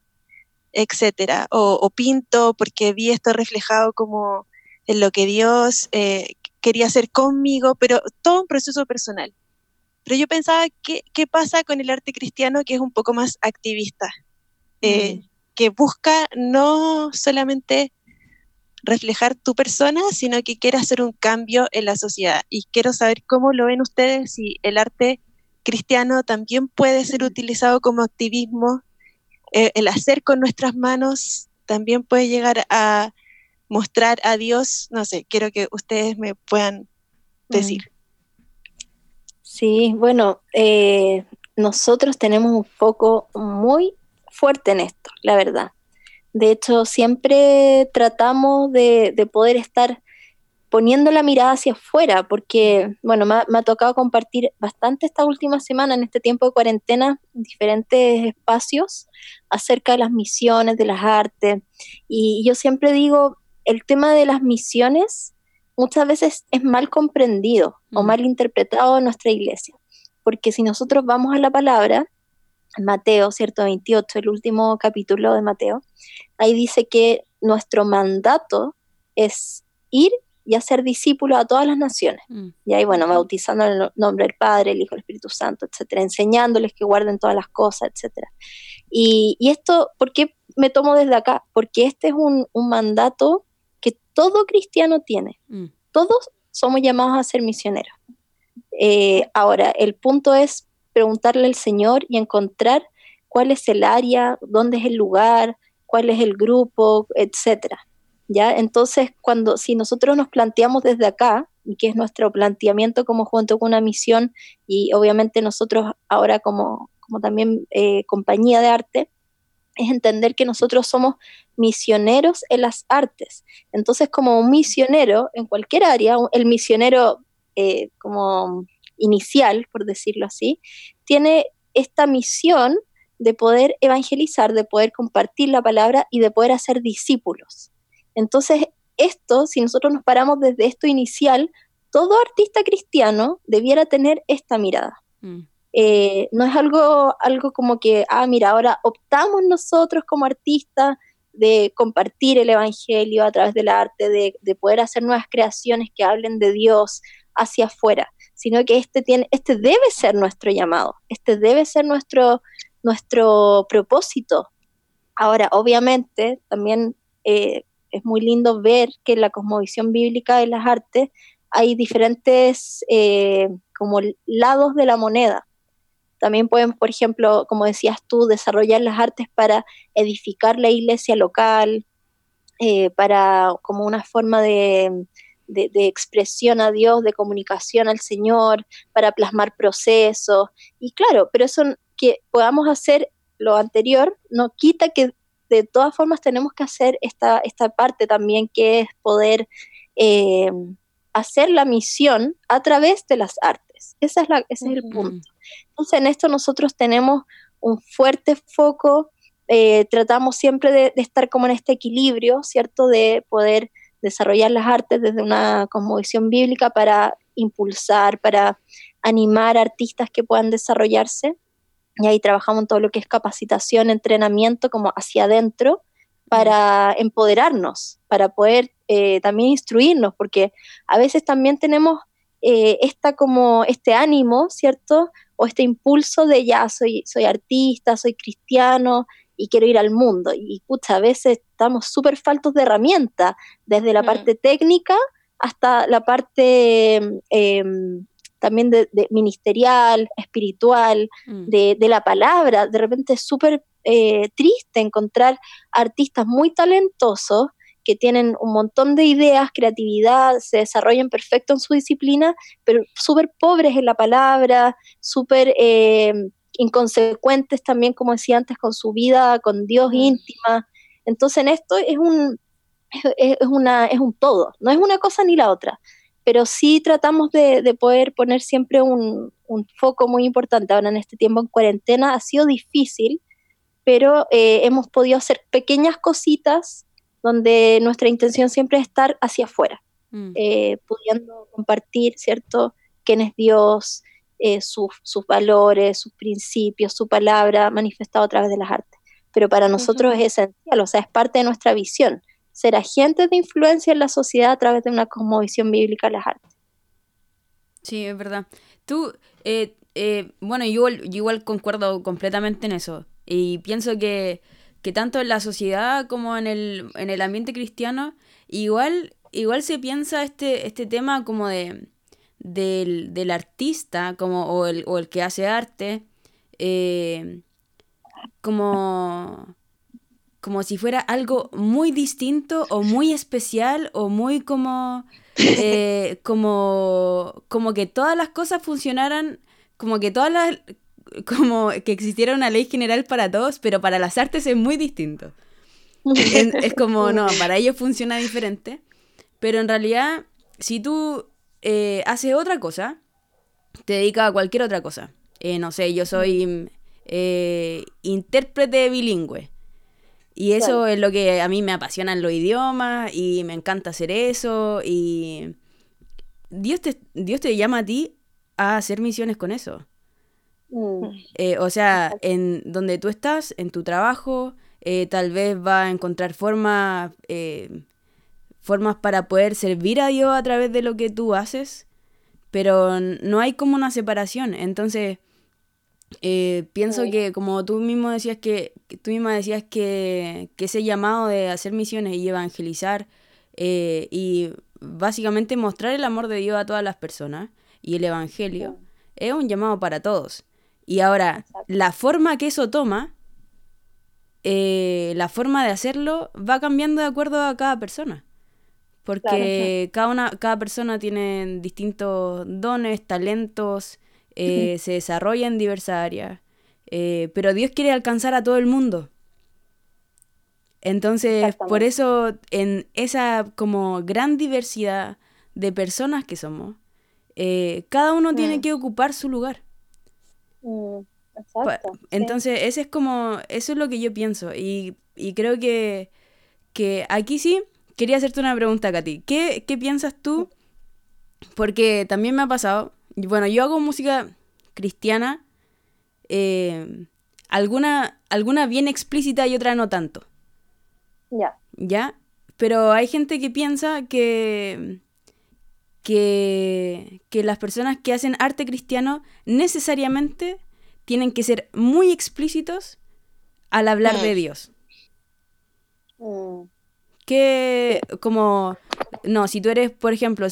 etcétera. O, pinto porque vi esto reflejado como en lo que Dios eh, quería hacer conmigo, pero todo un proceso personal. Pero yo pensaba, ¿qué, qué pasa con el arte cristiano que es un poco más activista? Eh, mm. Que busca no solamente reflejar tu persona, sino que quiere hacer un cambio en la sociedad. Y quiero saber cómo lo ven ustedes, si el arte cristiano también puede ser utilizado como activismo, eh, el hacer con nuestras manos también puede llegar a mostrar a Dios, no sé, quiero que ustedes me puedan decir. Sí, bueno, eh, nosotros tenemos un foco muy fuerte en esto, la verdad. De hecho, siempre tratamos de, poder estar poniendo la mirada hacia afuera, porque, bueno, me ha, tocado compartir bastante esta última semana, en este tiempo de cuarentena, en diferentes espacios, acerca de las misiones, de las artes. Y yo siempre digo, el tema de las misiones muchas veces es mal comprendido o mal interpretado en nuestra iglesia. Porque si nosotros vamos a la palabra, Mateo, ¿cierto? 28, el último capítulo de Mateo, ahí dice que nuestro mandato es ir y hacer discípulos a todas las naciones. Mm. Y ahí, bueno, bautizando en el nombre del Padre, el Hijo, el Espíritu Santo, etcétera, enseñándoles que guarden todas las cosas, etcétera. Y, y esto, ¿por qué me tomo desde acá? Porque este es un, un mandato que todo cristiano tiene. Mm. Todos somos llamados a ser misioneros. Eh, ahora, el punto es preguntarle al Señor y encontrar cuál es el área, dónde es el lugar, cuál es el grupo, etcétera. ¿Ya? Entonces, cuando si nosotros nos planteamos desde acá, y que es nuestro planteamiento como junto con una misión, y obviamente nosotros ahora como, como también eh, compañía de arte, es entender que nosotros somos misioneros en las artes. Entonces, como un misionero en cualquier área, el misionero eh, como inicial, por decirlo así, tiene esta misión de poder evangelizar, de poder compartir la palabra y de poder hacer discípulos. Entonces, esto, si nosotros nos paramos desde esto inicial, todo artista cristiano debiera tener esta mirada. Mm. Eh, no es algo, algo como que, ah, mira, ahora optamos nosotros como artistas de compartir el Evangelio a través del arte, de, de poder hacer nuevas creaciones que hablen de Dios hacia afuera, sino que este, tiene, este debe ser nuestro llamado, este debe ser nuestro, nuestro propósito. Ahora, obviamente, también eh, es muy lindo ver que en la cosmovisión bíblica de las artes hay diferentes eh, como lados de la moneda. También podemos, por ejemplo, como decías tú, desarrollar las artes para edificar la iglesia local, eh, para como una forma de, de, de, expresión a Dios, de comunicación al Señor, para plasmar procesos. Y claro, pero eso que podamos hacer lo anterior no quita que de todas formas tenemos que hacer esta, esta parte también, que es poder eh, hacer la misión a través de las artes. Esa es la, ese es el punto. En esto nosotros tenemos un fuerte foco, eh, tratamos siempre de, de, estar como en este equilibrio, ¿cierto? De poder desarrollar las artes desde una cosmovisión bíblica para impulsar, para animar artistas que puedan desarrollarse. Y ahí trabajamos en todo lo que es capacitación, entrenamiento, como hacia adentro, para empoderarnos, para poder eh, también instruirnos, porque a veces también tenemos eh, esta como este ánimo, ¿cierto? O este impulso de ya soy, soy artista, soy cristiano y quiero ir al mundo. Y pucha, a veces estamos súper faltos de herramientas, desde la mm. parte técnica hasta la parte eh, también de, de ministerial, espiritual, mm. de, de, la palabra. De repente es súper eh, triste encontrar artistas muy talentosos que tienen un montón de ideas, creatividad, se desarrollan perfecto en su disciplina, pero súper pobres en la palabra, súper eh, inconsecuentes también, como decía antes, con su vida, con Dios mm. íntima. Entonces en esto es un, es, es, una, es un todo, no es una cosa ni la otra pero sí tratamos de, de poder poner siempre un, un, foco muy importante. Ahora en este tiempo en cuarentena ha sido difícil, pero eh, hemos podido hacer pequeñas cositas donde nuestra intención siempre es estar hacia afuera, mm. eh, pudiendo compartir, ¿cierto?, quién es Dios, eh, sus, sus valores, sus principios, su palabra manifestado a través de las artes. Pero para nosotros uh -huh. es esencial, o sea, es parte de nuestra visión ser agentes de influencia en la sociedad a través de una cosmovisión bíblica de las artes. Sí, es verdad. Tú, eh, eh, bueno, yo, yo, igual concuerdo completamente en eso. Y pienso que, que tanto en la sociedad como en el, en el ambiente cristiano, igual, igual se piensa este, este tema como de del, del artista como, o, el, o el que hace arte eh, como como si fuera algo muy distinto o muy especial o muy como eh, como como que todas las cosas funcionaran como que todas las como que existiera una ley general para todos pero para las artes es muy distinto es, es como no para ellos funciona diferente pero en realidad si tú eh, haces otra cosa te dedicas a cualquier otra cosa eh, no sé yo soy eh, intérprete bilingüe y eso claro. es lo que a mí me apasionan los idiomas y me encanta hacer eso. Y Dios te, Dios te llama a ti a hacer misiones con eso. Mm. Eh, o sea, en donde tú estás, en tu trabajo, eh, tal vez va a encontrar formas eh, formas para poder servir a Dios a través de lo que tú haces, pero no hay como una separación. Entonces, pienso que como tú mismo decías que, tú misma decías que, ese llamado de hacer misiones y evangelizar y básicamente mostrar el amor de Dios a todas las personas y el evangelio es un llamado para todos. Y ahora, la forma que eso toma, eh, la forma de hacerlo va cambiando de acuerdo a cada persona. Porque cada, una, cada persona tiene distintos dones, talentos, eh, se desarrolla en diversas áreas. Eh, pero Dios quiere alcanzar a todo el mundo. Entonces, por eso, en esa como gran diversidad de personas que somos, cada uno tiene que ocupar su lugar. Mm, exacto, Entonces, ese es como, eso es lo que yo pienso. Y, creo que, que aquí sí quería hacerte una pregunta, Katy. ¿Qué, ¿Qué piensas tú? Porque también me ha pasado, bueno, yo hago música cristiana, eh, alguna, alguna bien explícita y otra no tanto. Ya. ¿Ya? Pero hay gente que piensa que, que, que las personas que hacen arte cristiano necesariamente tienen que ser muy explícitos al hablar de. Dios. Mm. Que como, no, si tú eres, por ejemplo,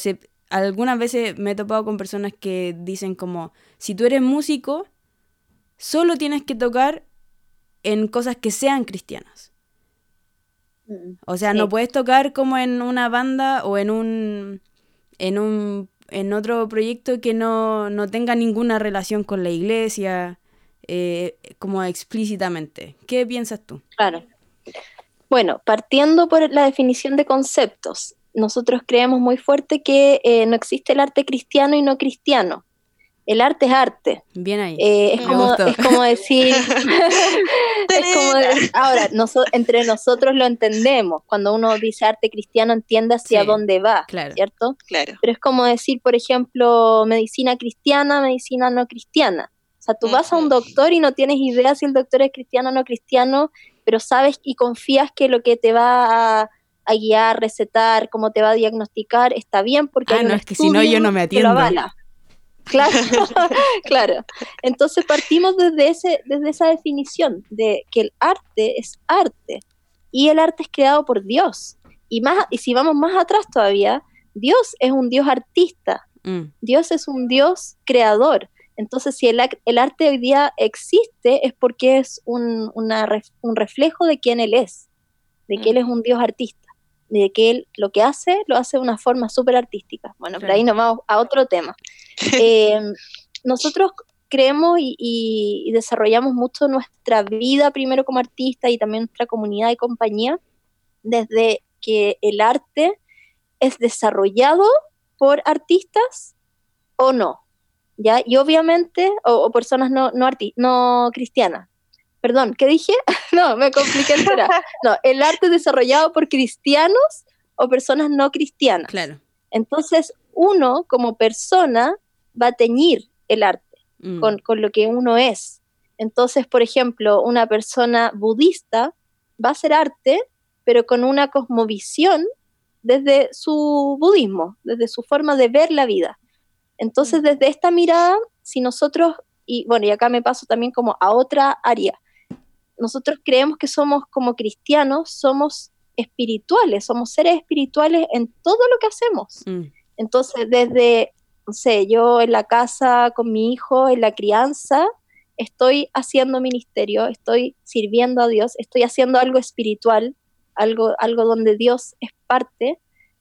algunas veces me he topado con personas que dicen como, si tú eres músico, solo tienes que tocar en cosas que sean cristianas. Mm, o sea, no puedes tocar como en una banda o en un en un en otro proyecto que no, tenga ninguna relación con la iglesia, eh, como explícitamente. ¿Qué piensas tú? Claro. Bueno, partiendo por la definición de conceptos, nosotros creemos muy fuerte que eh, no existe el arte cristiano y no cristiano. El arte es arte. Bien ahí. Eh, es, como, es, como, decir. es como ahora, entre nosotros lo entendemos. Cuando uno dice arte cristiano, entiende hacia dónde va, ¿cierto? Claro. Pero es como decir, por ejemplo, medicina cristiana, medicina no cristiana. O sea, tú vas a un doctor y no tienes idea si el doctor es cristiano o no cristiano, pero sabes y confías que lo que te va a a guiar, recetar, cómo te va a diagnosticar, está bien porque ah, no, es que si no yo no me atiendo. Claro, claro. Entonces partimos desde, ese, desde esa definición de que el arte es arte y el arte es creado por Dios. Y, más, y si vamos más atrás todavía, Dios es un Dios artista, mm. Dios es un Dios creador. Entonces, si el, el, arte hoy día existe es porque es un, un reflejo de quién Él es, de que mm. Él es un Dios artista de que él lo que hace, lo hace de una forma súper artística. Bueno, por ahí nos vamos a otro tema. Eh, nosotros creemos y, desarrollamos mucho nuestra vida primero como artista y también nuestra comunidad y compañía desde que el arte es desarrollado por artistas o no, ¿ya? Y obviamente, o, personas no, no, no cristianas, Perdón, ¿qué dije? no, me compliqué entera. No, el arte desarrollado por cristianos o personas no cristianas. Claro. Entonces, uno como persona va a teñir el arte mm. con, con, lo que uno es. Entonces, por ejemplo, una persona budista va a hacer arte, pero con una cosmovisión desde su budismo, desde su forma de ver la vida. Entonces, mm. desde esta mirada, si nosotros, y bueno, y acá me paso también como a otra área, nosotros creemos que somos como cristianos, somos espirituales, somos seres espirituales en todo lo que hacemos. Mm. Entonces, desde, no sé, yo en la casa con mi hijo, en la crianza, estoy haciendo ministerio, estoy sirviendo a Dios, estoy haciendo algo espiritual, algo, algo donde Dios es parte,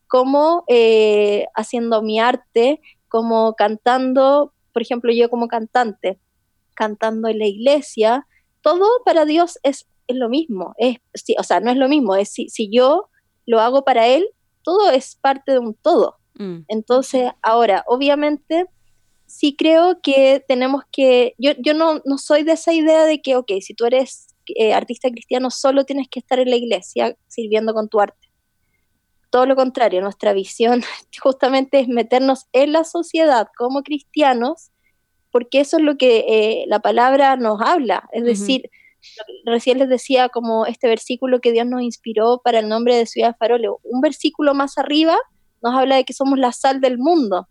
como eh, haciendo mi arte, como cantando, por ejemplo, yo como cantante, cantando en la iglesia, todo para Dios es, lo mismo. Es, o sea, no es lo mismo. Es si, si, yo lo hago para Él, todo es parte de un todo. Mm. Entonces, ahora, obviamente, sí creo que tenemos que. Yo, yo no, no soy de esa idea de que, ok, si tú eres eh, artista cristiano, solo tienes que estar en la iglesia sirviendo con tu arte. Todo lo contrario, nuestra visión justamente es meternos en la sociedad como cristianos porque eso es lo que eh, la palabra nos habla, es decir, recién les decía como este versículo que Dios nos inspiró para el nombre de Ciudad de Faroleo. Un versículo más arriba nos habla de que somos la sal del mundo.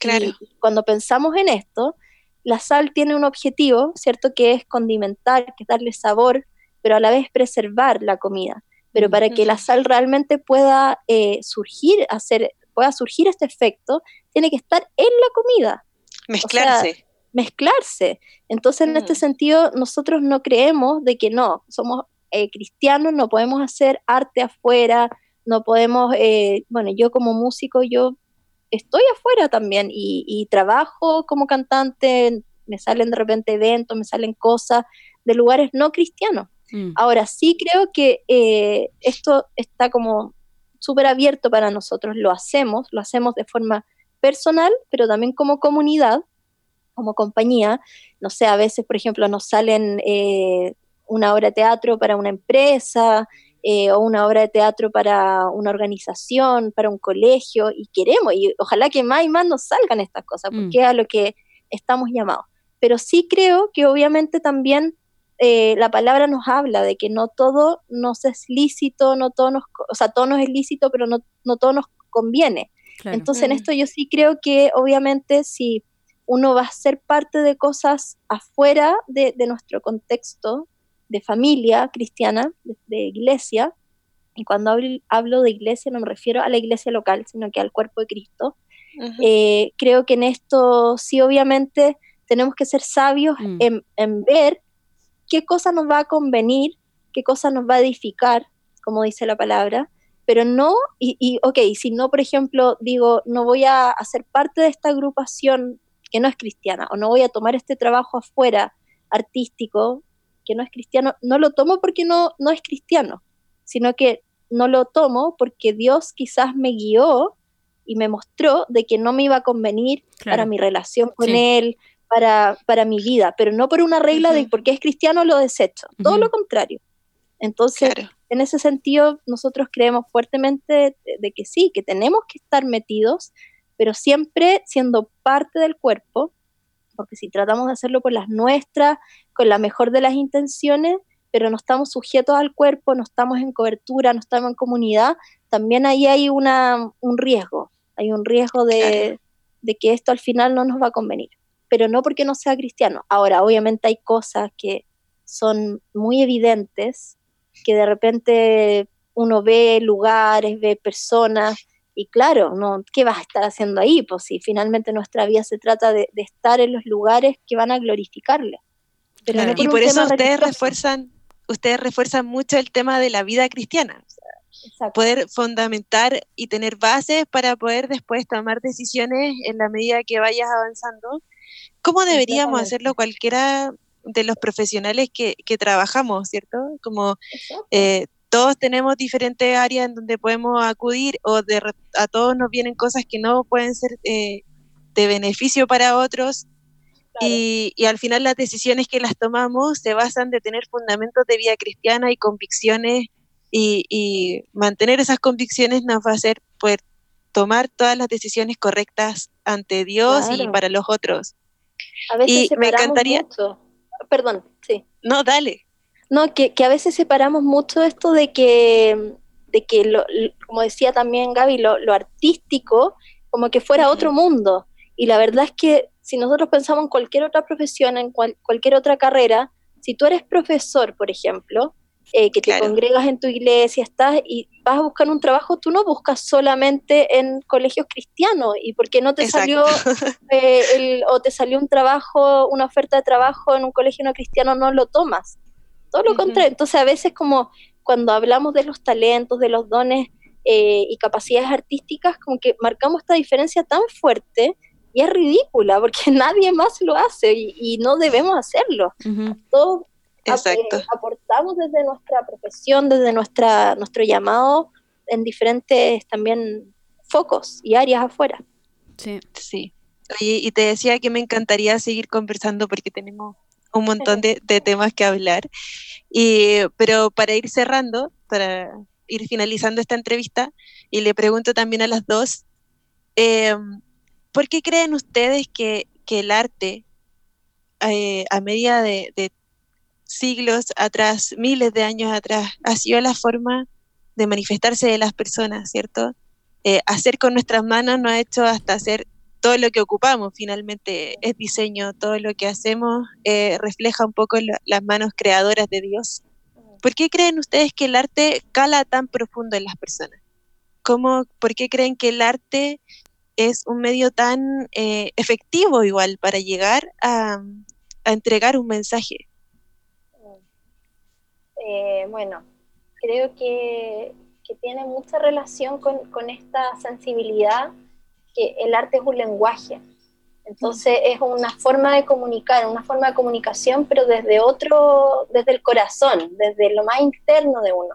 Claro. Y cuando pensamos en esto, la sal tiene un objetivo, ¿cierto? Que es condimentar, que es darle sabor, pero a la vez preservar la comida. Pero para que la sal realmente pueda eh, surgir, hacer, pueda surgir este efecto, tiene que estar en la comida. Mezclarse. Mezclarse. Entonces, en este mm. sentido, nosotros no creemos de que no, somos eh, cristianos, no podemos hacer arte afuera, no podemos, eh, bueno, yo como músico, yo estoy afuera también y, trabajo como cantante, me salen de repente eventos, me salen cosas de lugares no cristianos. Mm. Ahora sí creo que eh, esto está como súper abierto para nosotros, lo hacemos, lo hacemos de forma personal, pero también como comunidad, como compañía. No sé, a veces, por ejemplo, nos salen eh, una obra de teatro para una empresa, eh, o una obra de teatro para una organización, para un colegio, y queremos, y ojalá que más y más nos salgan estas cosas, mm. porque es a lo que estamos llamados. Pero sí creo que obviamente también eh, la palabra nos habla de que no todo nos es lícito, no todo nos, o sea, todo nos es lícito, pero no, no todo nos conviene. Entonces en mm. esto yo sí creo que obviamente si uno va a ser parte de cosas afuera de, de nuestro contexto, de familia cristiana, de, iglesia, y cuando hablo, de iglesia no me refiero a la iglesia local, sino que al cuerpo de Cristo, eh, creo que en esto sí obviamente tenemos que ser sabios mm. en, ver qué cosa nos va a convenir, qué cosa nos va a edificar, como dice la palabra, pero no, y, y ok, si no, por ejemplo, digo, no voy a hacer parte de esta agrupación que no es cristiana, o no voy a tomar este trabajo afuera artístico, que no es cristiano, no lo tomo porque no, no es cristiano, sino que no lo tomo porque Dios quizás me guió y me mostró de que no me iba a convenir para mi relación con Él, para, para mi vida, pero no por una regla de porque es cristiano lo desecho, todo lo contrario. Entonces, en ese sentido, nosotros creemos fuertemente de, que sí, que tenemos que estar metidos, pero siempre siendo parte del cuerpo, porque si tratamos de hacerlo por las nuestras, con la mejor de las intenciones, pero no estamos sujetos al cuerpo, no estamos en cobertura, no estamos en comunidad, también ahí hay una, un riesgo, hay un riesgo de, de que esto al final no nos va a convenir, pero no porque no sea cristiano. Ahora, obviamente hay cosas que son muy evidentes, que de repente uno ve lugares, ve personas y claro, no, ¿qué vas a estar haciendo ahí? Pues si finalmente nuestra vida se trata de, estar en los lugares que van a glorificarle. y por eso ustedes refuerzan, ustedes refuerzan mucho el tema de la vida cristiana. poder fundamentar y tener bases para poder después tomar decisiones en la medida que vayas avanzando. ¿Cómo deberíamos hacerlo cualquiera de los profesionales que, que trabajamos, ¿cierto? Como todos tenemos diferentes áreas en donde podemos acudir o de, a todos nos vienen cosas que no pueden ser eh, de beneficio para otros y, al final las decisiones que las tomamos se basan de tener fundamentos de vida cristiana y convicciones y, mantener esas convicciones nos va a hacer poder tomar todas las decisiones correctas ante Dios y para los otros. A veces y me encantaría... Perdón, sí. No, dale. No, que, a veces separamos mucho esto de que, de que lo, como decía también Gaby, lo, artístico como que fuera otro mundo. Y la verdad es que si nosotros pensamos en cualquier otra profesión, en cualquier otra carrera, si tú eres profesor, por ejemplo, eh, que te congregas en tu iglesia, estás y vas a buscar un trabajo, tú no buscas solamente en colegios cristianos. Y porque no te salió eh, o te salió un trabajo, una oferta de trabajo en un colegio no cristiano, no lo tomas todo lo contrario. Entonces a veces como cuando hablamos de los talentos, de los dones eh, y capacidades artísticas, como que marcamos esta diferencia tan fuerte y es ridícula porque nadie más lo hace y, no debemos hacerlo. Todos aportamos desde nuestra profesión, desde nuestra, nuestro llamado en diferentes también focos y áreas afuera. Sí, sí. y te decía que me encantaría seguir conversando porque tenemos un montón de, temas que hablar. Y, pero para ir cerrando, para ir finalizando esta entrevista, y le pregunto también a las dos, em, ¿por qué creen ustedes que, el arte, eh, a medida de, siglos atrás, miles de años atrás, ha sido la forma de manifestarse de las personas, ¿cierto? Eh, hacer con nuestras manos nos ha hecho hasta hacer todo lo que ocupamos, finalmente es diseño, todo lo que hacemos eh, refleja un poco las manos creadoras de Dios. ¿Por qué creen ustedes que el arte cala tan profundo en las personas? ¿Cómo, ¿Por qué creen que el arte es un medio tan eh, efectivo igual para llegar a, entregar un mensaje? bueno, creo que, tiene mucha relación con, esta sensibilidad, que el arte es un lenguaje. Entonces es una forma de comunicar, una forma de comunicación, pero desde otro, desde el corazón, desde lo más interno de uno.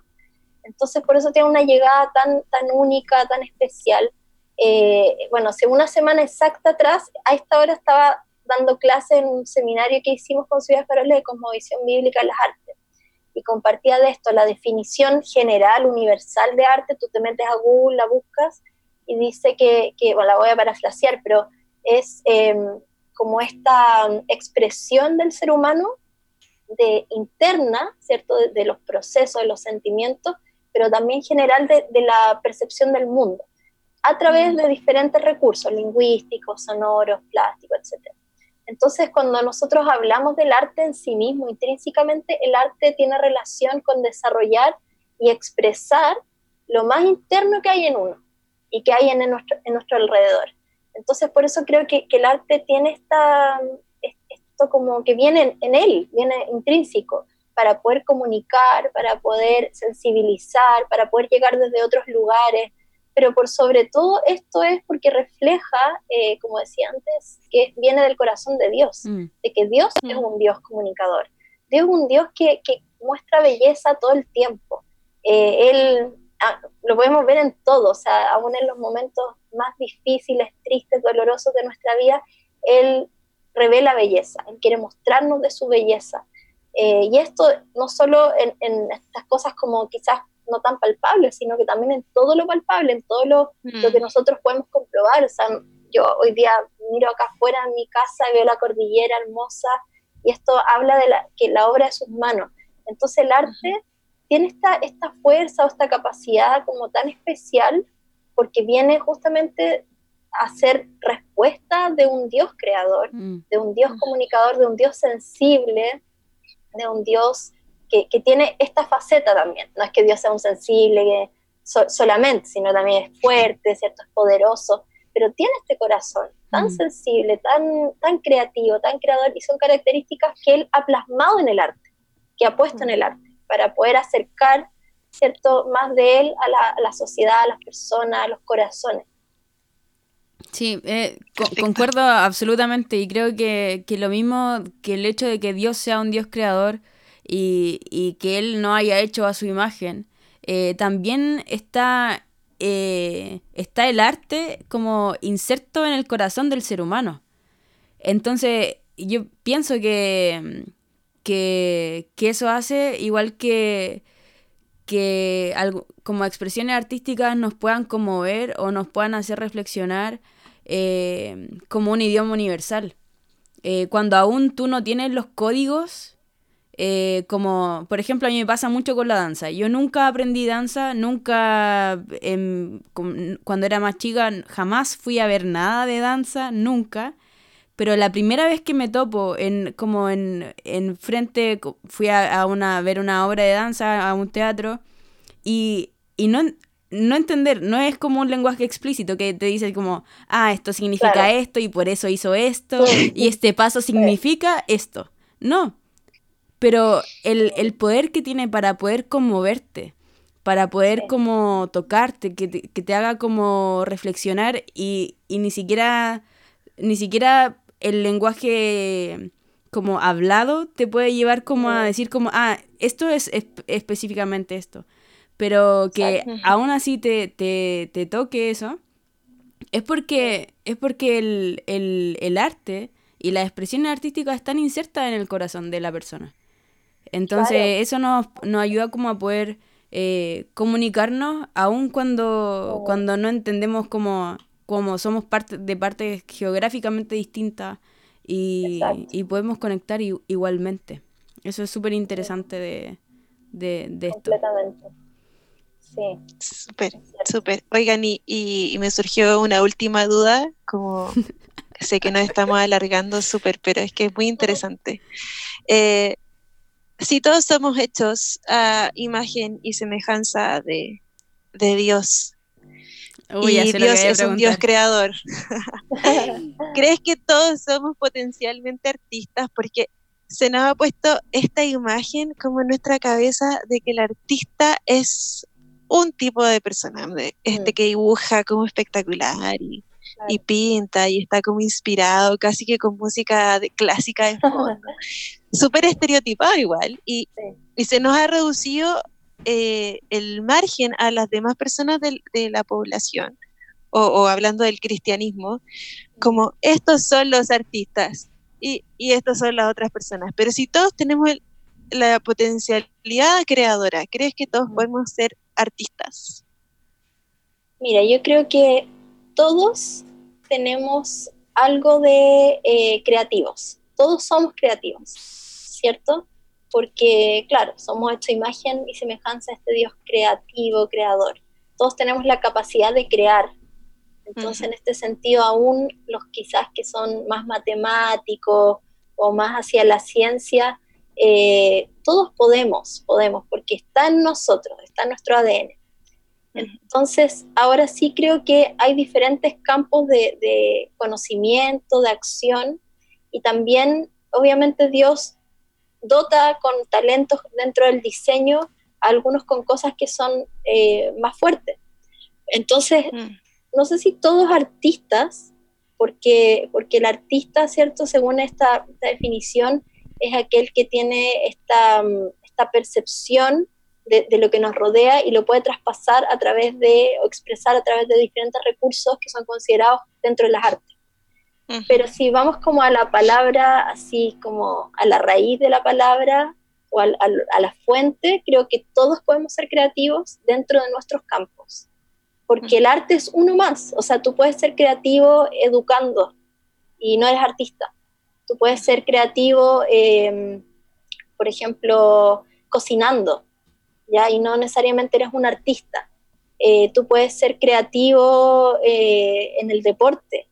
Entonces por eso tiene una llegada tan, tan única, tan especial. Eh, bueno, hace una semana exacta atrás, a esta hora estaba dando clase en un seminario que hicimos con Ciudad Faroles de Cosmovisión Bíblica en las Artes y compartía de esto la definición general, universal de arte, tú te metes a Google, la buscas y dice que, que bueno, la voy a parafrasear, pero es em, como esta expresión del ser humano de interna, ¿cierto? De, los procesos, de los sentimientos, pero también general de, de la percepción del mundo, a través de diferentes recursos lingüísticos, sonoros, plásticos, etc. Entonces, cuando nosotros hablamos del arte en sí mismo, intrínsecamente el arte tiene relación con desarrollar y expresar lo más interno que hay en uno y que hay en nuestro, en nuestro alrededor. Entonces, por eso creo que, el arte tiene esta, esto como que viene en él, viene intrínseco, para poder comunicar, para poder sensibilizar, para poder llegar desde otros lugares, pero por sobre todo esto es porque refleja, eh, como decía antes, que viene del corazón de Dios, mm. de que Dios es mm. un Dios comunicador, Dios es un Dios que, muestra belleza todo el tiempo. Eh, él lo podemos ver en todo, o sea, aún en los momentos más difíciles, tristes, dolorosos de nuestra vida, Él revela belleza, Él quiere mostrarnos de su belleza. Eh, y esto no solo en, en, estas cosas como quizás no tan palpables, sino que también en todo lo palpable, en todo lo, lo que mm. nosotros podemos comprobar. O sea, yo hoy día miro acá afuera en mi casa veo la cordillera hermosa y esto habla de la, que la obra de sus manos. Entonces el arte tiene esta, esta fuerza o esta capacidad como tan especial porque viene justamente a ser respuesta de un Dios creador, mm. de un Dios comunicador, de un Dios sensible, de un Dios que, tiene esta faceta también. No es que Dios sea un sensible solamente, sino también es fuerte, ¿cierto? Es poderoso, pero tiene este corazón tan mm. sensible, tan, tan creativo, tan creador, y son características que él ha plasmado en el arte, que ha puesto en el arte, para poder acercar, ¿cierto?, más de él a la, sociedad, a las personas, a los corazones. Sí, eh, concuerdo absolutamente y creo que, que, lo mismo que el hecho de que Dios sea un Dios creador y, que él no haya hecho a su imagen, eh, también está, eh, está el arte como inserto en el corazón del ser humano. Entonces, yo pienso que, que, eso hace igual que, que algo, como expresiones artísticas nos puedan conmover o nos puedan hacer reflexionar eh, como un idioma universal. cuando aún tú no tienes los códigos eh, como, por ejemplo, a mí me pasa mucho con la danza. Yo nunca aprendí danza, nunca, em, cuando era más chica, jamás fui a ver nada de danza, nunca. Pero la primera vez que me topo en, como en, en frente, fui a, una, ver una obra de danza, a un teatro, y, y no, no entender, no es como un lenguaje explícito que te dice como, ah, esto significa esto y por eso hizo esto, y este paso significa esto. No, pero el, poder que tiene para poder conmoverte, para poder como tocarte, que te, haga como reflexionar y, ni siquiera, ni siquiera el lenguaje como hablado te puede llevar como a decir como, ah, esto es específicamente esto. Pero que aún así te, te, toque eso, es porque, es porque el, el arte y la expresión artística están insertas en el corazón de la persona. Entonces eso nos, nos, ayuda como a poder eh, comunicarnos, aun cuando, oh. cuando no entendemos cómo, somos parte de partes geográficamente distintas y, y podemos conectar igualmente. Eso es súper interesante de, de, de, esto. Completamente. Sí. Súper, súper. Oigan, y, y, me surgió una última duda, como sé que nos estamos alargando súper, pero es que es muy interesante. Eh, si todos somos hechos a imagen y semejanza de, de Dios, y Dios es un Dios creador. ¿Crees que todos somos potencialmente artistas? Porque se nos ha puesto esta imagen como en nuestra cabeza de que el artista es un tipo de persona, este mm. que dibuja como espectacular y, pinta y está como inspirado, casi que con música clásica de fondo. Súper estereotipado igual. Y, y se nos ha reducido eh, el margen a las demás personas de, la población, o, hablando del cristianismo, como estos son los artistas y, y estos son las otras personas. Pero si todos tenemos la potencialidad creadora, ¿crees que todos podemos ser artistas? Mira, yo creo que todos tenemos algo de eh, creativos, todos somos creativos, ¿cierto? Porque, claro, somos hecho imagen y semejanza a este Dios creativo, creador. Todos tenemos la capacidad de crear. Entonces, en este sentido, aún los quizás que son más matemáticos o más hacia la ciencia, eh, todos podemos, podemos, porque está en nosotros, está en nuestro ADN. Entonces, ahora sí creo que hay diferentes campos de, de conocimiento, de acción, y también, obviamente, Dios dota con talentos dentro del diseño, algunos con cosas que son eh, más fuertes. Entonces, mm. no sé si todos artistas, porque, porque el artista, ¿cierto? Según esta, definición, es aquel que tiene esta, esta percepción de, de, lo que nos rodea y lo puede traspasar a través de, o expresar a través de diferentes recursos que son considerados dentro de las artes. Pero si vamos como a la palabra, así como a la raíz de la palabra o a, la fuente, creo que todos podemos ser creativos dentro de nuestros campos. Porque el arte es uno más. O sea, tú puedes ser creativo educando y no eres artista. Tú puedes ser creativo, em, por ejemplo, cocinando, ¿ya? Y no necesariamente eres un artista. Eh, tú puedes ser creativo eh, en el deporte,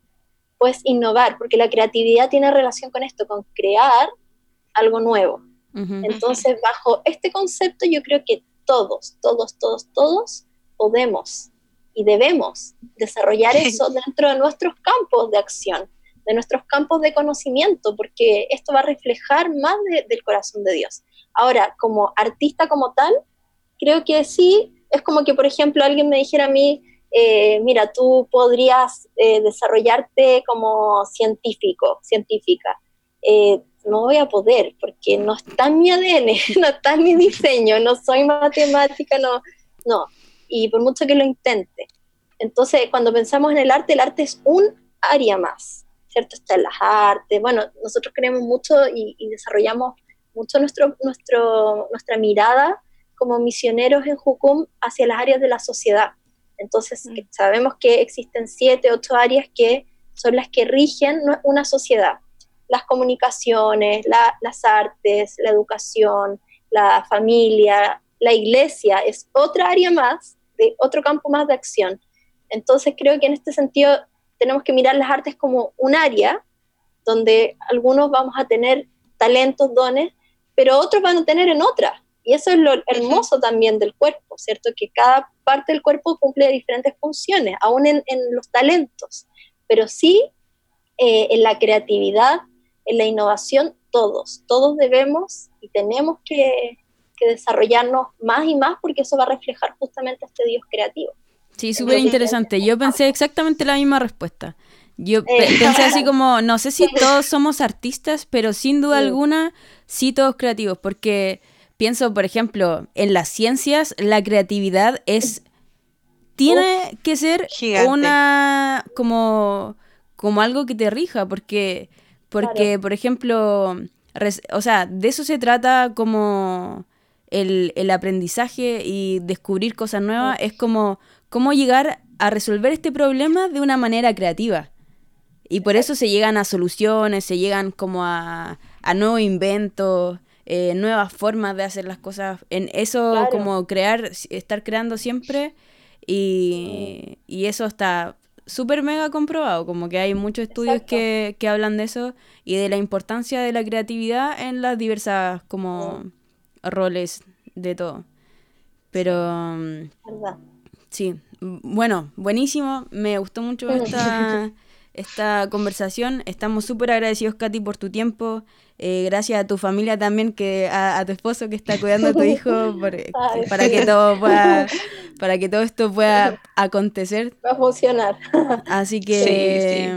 puedes innovar, porque la creatividad tiene relación con esto, con crear algo nuevo. Entonces, bajo este concepto, yo creo que todos, todos, todos, todos podemos y debemos desarrollar eso dentro de nuestros campos de acción, de nuestros campos de conocimiento, porque esto va a reflejar más del corazón de Dios. Ahora, como artista como tal, creo que sí, es como que, por ejemplo, alguien me dijera a mí, eh, mira, tú podrías eh, desarrollarte como científico, científica. Eh, no voy a poder porque no está en mi ADN, no está en mi diseño, no soy matemática, no, no. Y por mucho que lo intente. Entonces, cuando pensamos en el arte, el arte es un área más, ¿cierto? Está en las artes. Bueno, nosotros creemos mucho y, desarrollamos mucho nuestro, nuestra mirada como misioneros en Jucum hacia las áreas de la sociedad entonces, mm. sabemos que existen siete, ocho áreas que son las que rigen una sociedad. Las comunicaciones, las artes, la educación, la familia, la iglesia es otra área más, de otro campo más de acción. Entonces, creo que en este sentido tenemos que mirar las artes como un área donde algunos vamos a tener talentos, dones, pero otros van a tener en otra. Y eso es lo hermoso también del cuerpo, ¿cierto? Que cada parte del cuerpo cumple diferentes funciones, aún en, los talentos, pero sí eh, en la creatividad, en la innovación, todos, todos debemos y tenemos que, desarrollarnos más y más porque eso va a reflejar justamente a este Dios creativo. Sí, súper interesante. Yo pensé exactamente la misma respuesta. Yo eh. pensé así como, no sé si todos somos artistas, pero sin duda alguna, sí todos creativos, porque Pienso, por ejemplo, en las ciencias, la creatividad es. Tiene que ser una. como. como algo que te rija, porque. Porque, por ejemplo. o sea, de eso se trata como. El, el aprendizaje y descubrir cosas nuevas es como cómo llegar a resolver este problema de una manera creativa. Y por eso se llegan a soluciones, se llegan como a, a nuevos inventos. Eh, nuevas formas de hacer las cosas. En eso, como crear, estar creando siempre. Y, y eso está súper mega comprobado, como que hay muchos estudios que, que, hablan de eso y de la importancia de la creatividad en las diversas como roles de todo. Pero sí, bueno, buenísimo, me gustó mucho esta, esta conversación. Estamos súper agradecidos, Katy, por tu tiempo. Eh, gracias a tu familia también, que a, tu esposo que está cuidando a tu hijo, para que todo pueda, para que todo esto pueda acontecer. Va a funcionar. Así que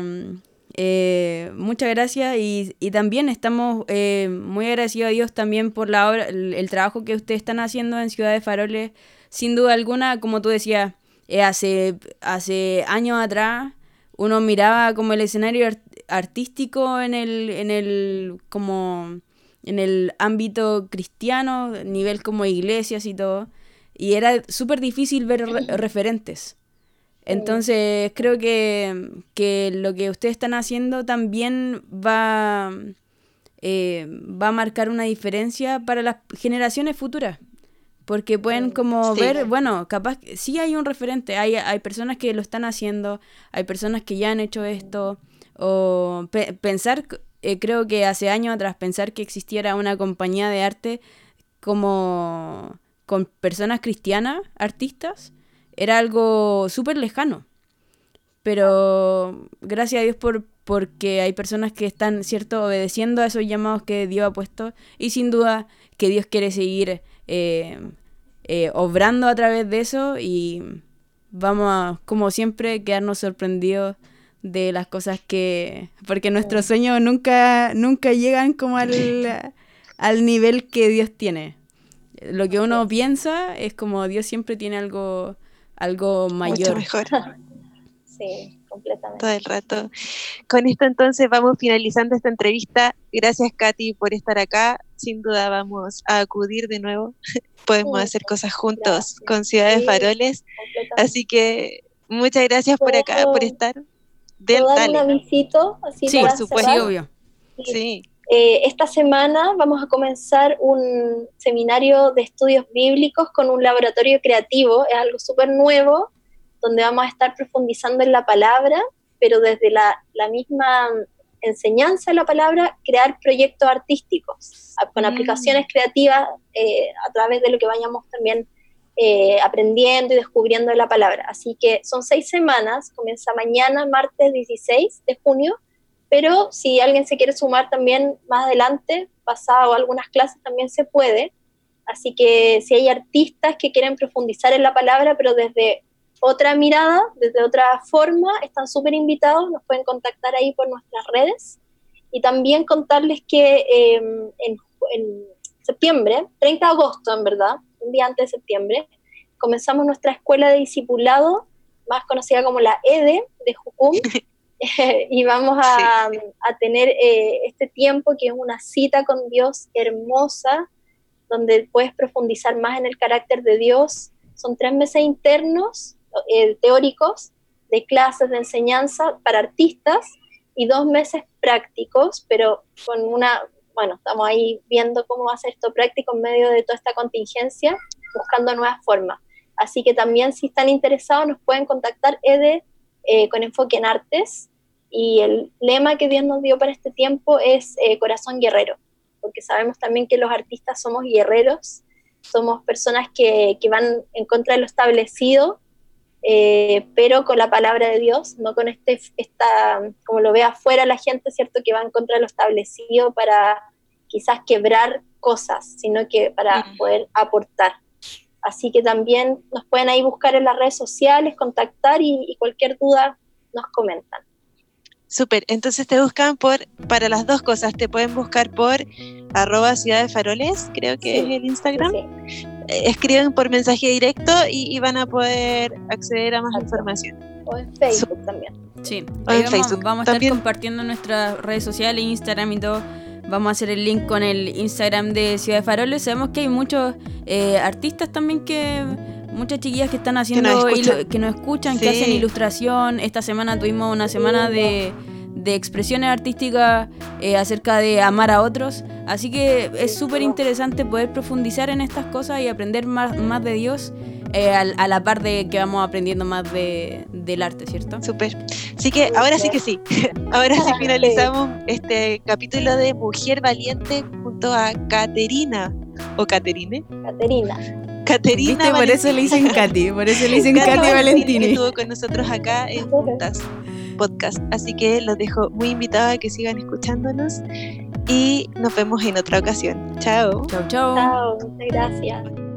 eh, muchas gracias y, también estamos eh, muy agradecidos a Dios también por la obra, el, trabajo que ustedes están haciendo en Ciudad de Faroles. Sin duda alguna, como tú decías, hace, hace años atrás uno miraba como el escenario artístico en el, en el, como, en el ámbito cristiano, nivel como iglesias y todo, y era súper difícil ver referentes. Entonces creo que, que, lo que ustedes están haciendo también va, eh, va a marcar una diferencia para las generaciones futuras porque pueden como ver, bueno, capaz sí hay un referente, hay, hay personas que lo están haciendo, hay personas que ya han hecho esto, o pensar, eh, creo que hace años atrás, pensar que existiera una compañía de arte como con personas cristianas, artistas, era algo súper lejano. Pero gracias a Dios por porque hay personas que están, ¿cierto?, obedeciendo a esos llamados que Dios ha puesto y sin duda que Dios quiere seguir eh, eh, obrando a través de eso y vamos a, como siempre, quedarnos sorprendidos de las cosas que... Porque nuestros sueños nunca, nunca llegan como al, al nivel que Dios tiene. Lo que uno piensa es como Dios siempre tiene algo, algo mayor. mejor. Sí completamente. Todo el rato. Con esto entonces vamos finalizando esta entrevista. Gracias Katy por estar acá. Sin duda vamos a acudir de nuevo. Podemos hacer cosas juntos con Ciudades Faroles. Así que muchas gracias por acá, por estar. Del un sí, por supuesto, obvio. Sí. Eh, esta semana vamos a comenzar un seminario de estudios bíblicos con un laboratorio creativo, es algo súper nuevo, donde vamos a estar profundizando en la palabra, pero desde la, misma enseñanza de la palabra, crear proyectos artísticos, con mm. aplicaciones creativas eh, a través de lo que vayamos también eh, aprendiendo y descubriendo de la palabra. Así que son seis semanas, comienza mañana, martes 16 de junio, pero si alguien se quiere sumar también más adelante, pasado algunas clases también se puede. Así que si hay artistas que quieren profundizar en la palabra, pero desde otra mirada, desde otra forma, están súper invitados, nos pueden contactar ahí por nuestras redes. Y también contarles que em, en, septiembre, 30 de agosto en verdad, un día antes de septiembre, comenzamos nuestra escuela de discipulado, más conocida como la EDE de Jucum, y vamos a, tener eh, este tiempo que es una cita con Dios hermosa, donde puedes profundizar más en el carácter de Dios. Son tres meses internos eh, teóricos de clases de enseñanza para artistas y dos meses prácticos, pero con una, bueno, estamos ahí viendo cómo va a ser esto práctico en medio de toda esta contingencia, buscando nuevas formas. Así que también si están interesados nos pueden contactar EDE eh, con enfoque en artes y el lema que Dios nos dio para este tiempo es eh, corazón guerrero, porque sabemos también que los artistas somos guerreros, somos personas que, que van en contra de lo establecido eh, pero con la palabra de Dios, no con este, esta, como lo ve afuera la gente, ¿cierto? Que va en contra de lo establecido para quizás quebrar cosas, sino que para poder aportar. Así que también nos pueden ahí buscar en las redes sociales, contactar y, cualquier duda nos comentan. Súper, entonces te buscan por, para las dos cosas, te pueden buscar por arroba ciudad de faroles, creo que es el Instagram, escriben por mensaje directo y, van a poder acceder a más información. O en Facebook también. Sí, en vamos, Facebook. vamos a estar compartiendo nuestras redes sociales, Instagram y todo. Vamos a hacer el link con el Instagram de Ciudad de Faroles. Sabemos que hay muchos eh, artistas también que muchas chiquillas que están haciendo que nos escuchan, que, hacen ilustración. Esta semana tuvimos una semana de, de expresiones artísticas eh, acerca de amar a otros. Así que es súper interesante poder profundizar en estas cosas y aprender más, más de Dios eh, a, a la par de que vamos aprendiendo más de, del arte, ¿cierto? Súper. Así que ahora sí que sí. Ahora sí finalizamos este capítulo de Mujer Valiente junto a Caterina. ¿O Caterine? Caterina. Caterina. ¿Viste? Por eso le dicen Katy, por eso le dicen Katy Valentini. estuvo con nosotros acá en Juntas Podcast. Así que los dejo muy invitados a que sigan escuchándonos y nos vemos en otra ocasión. Chao. Chau, chau. Chao, muchas gracias.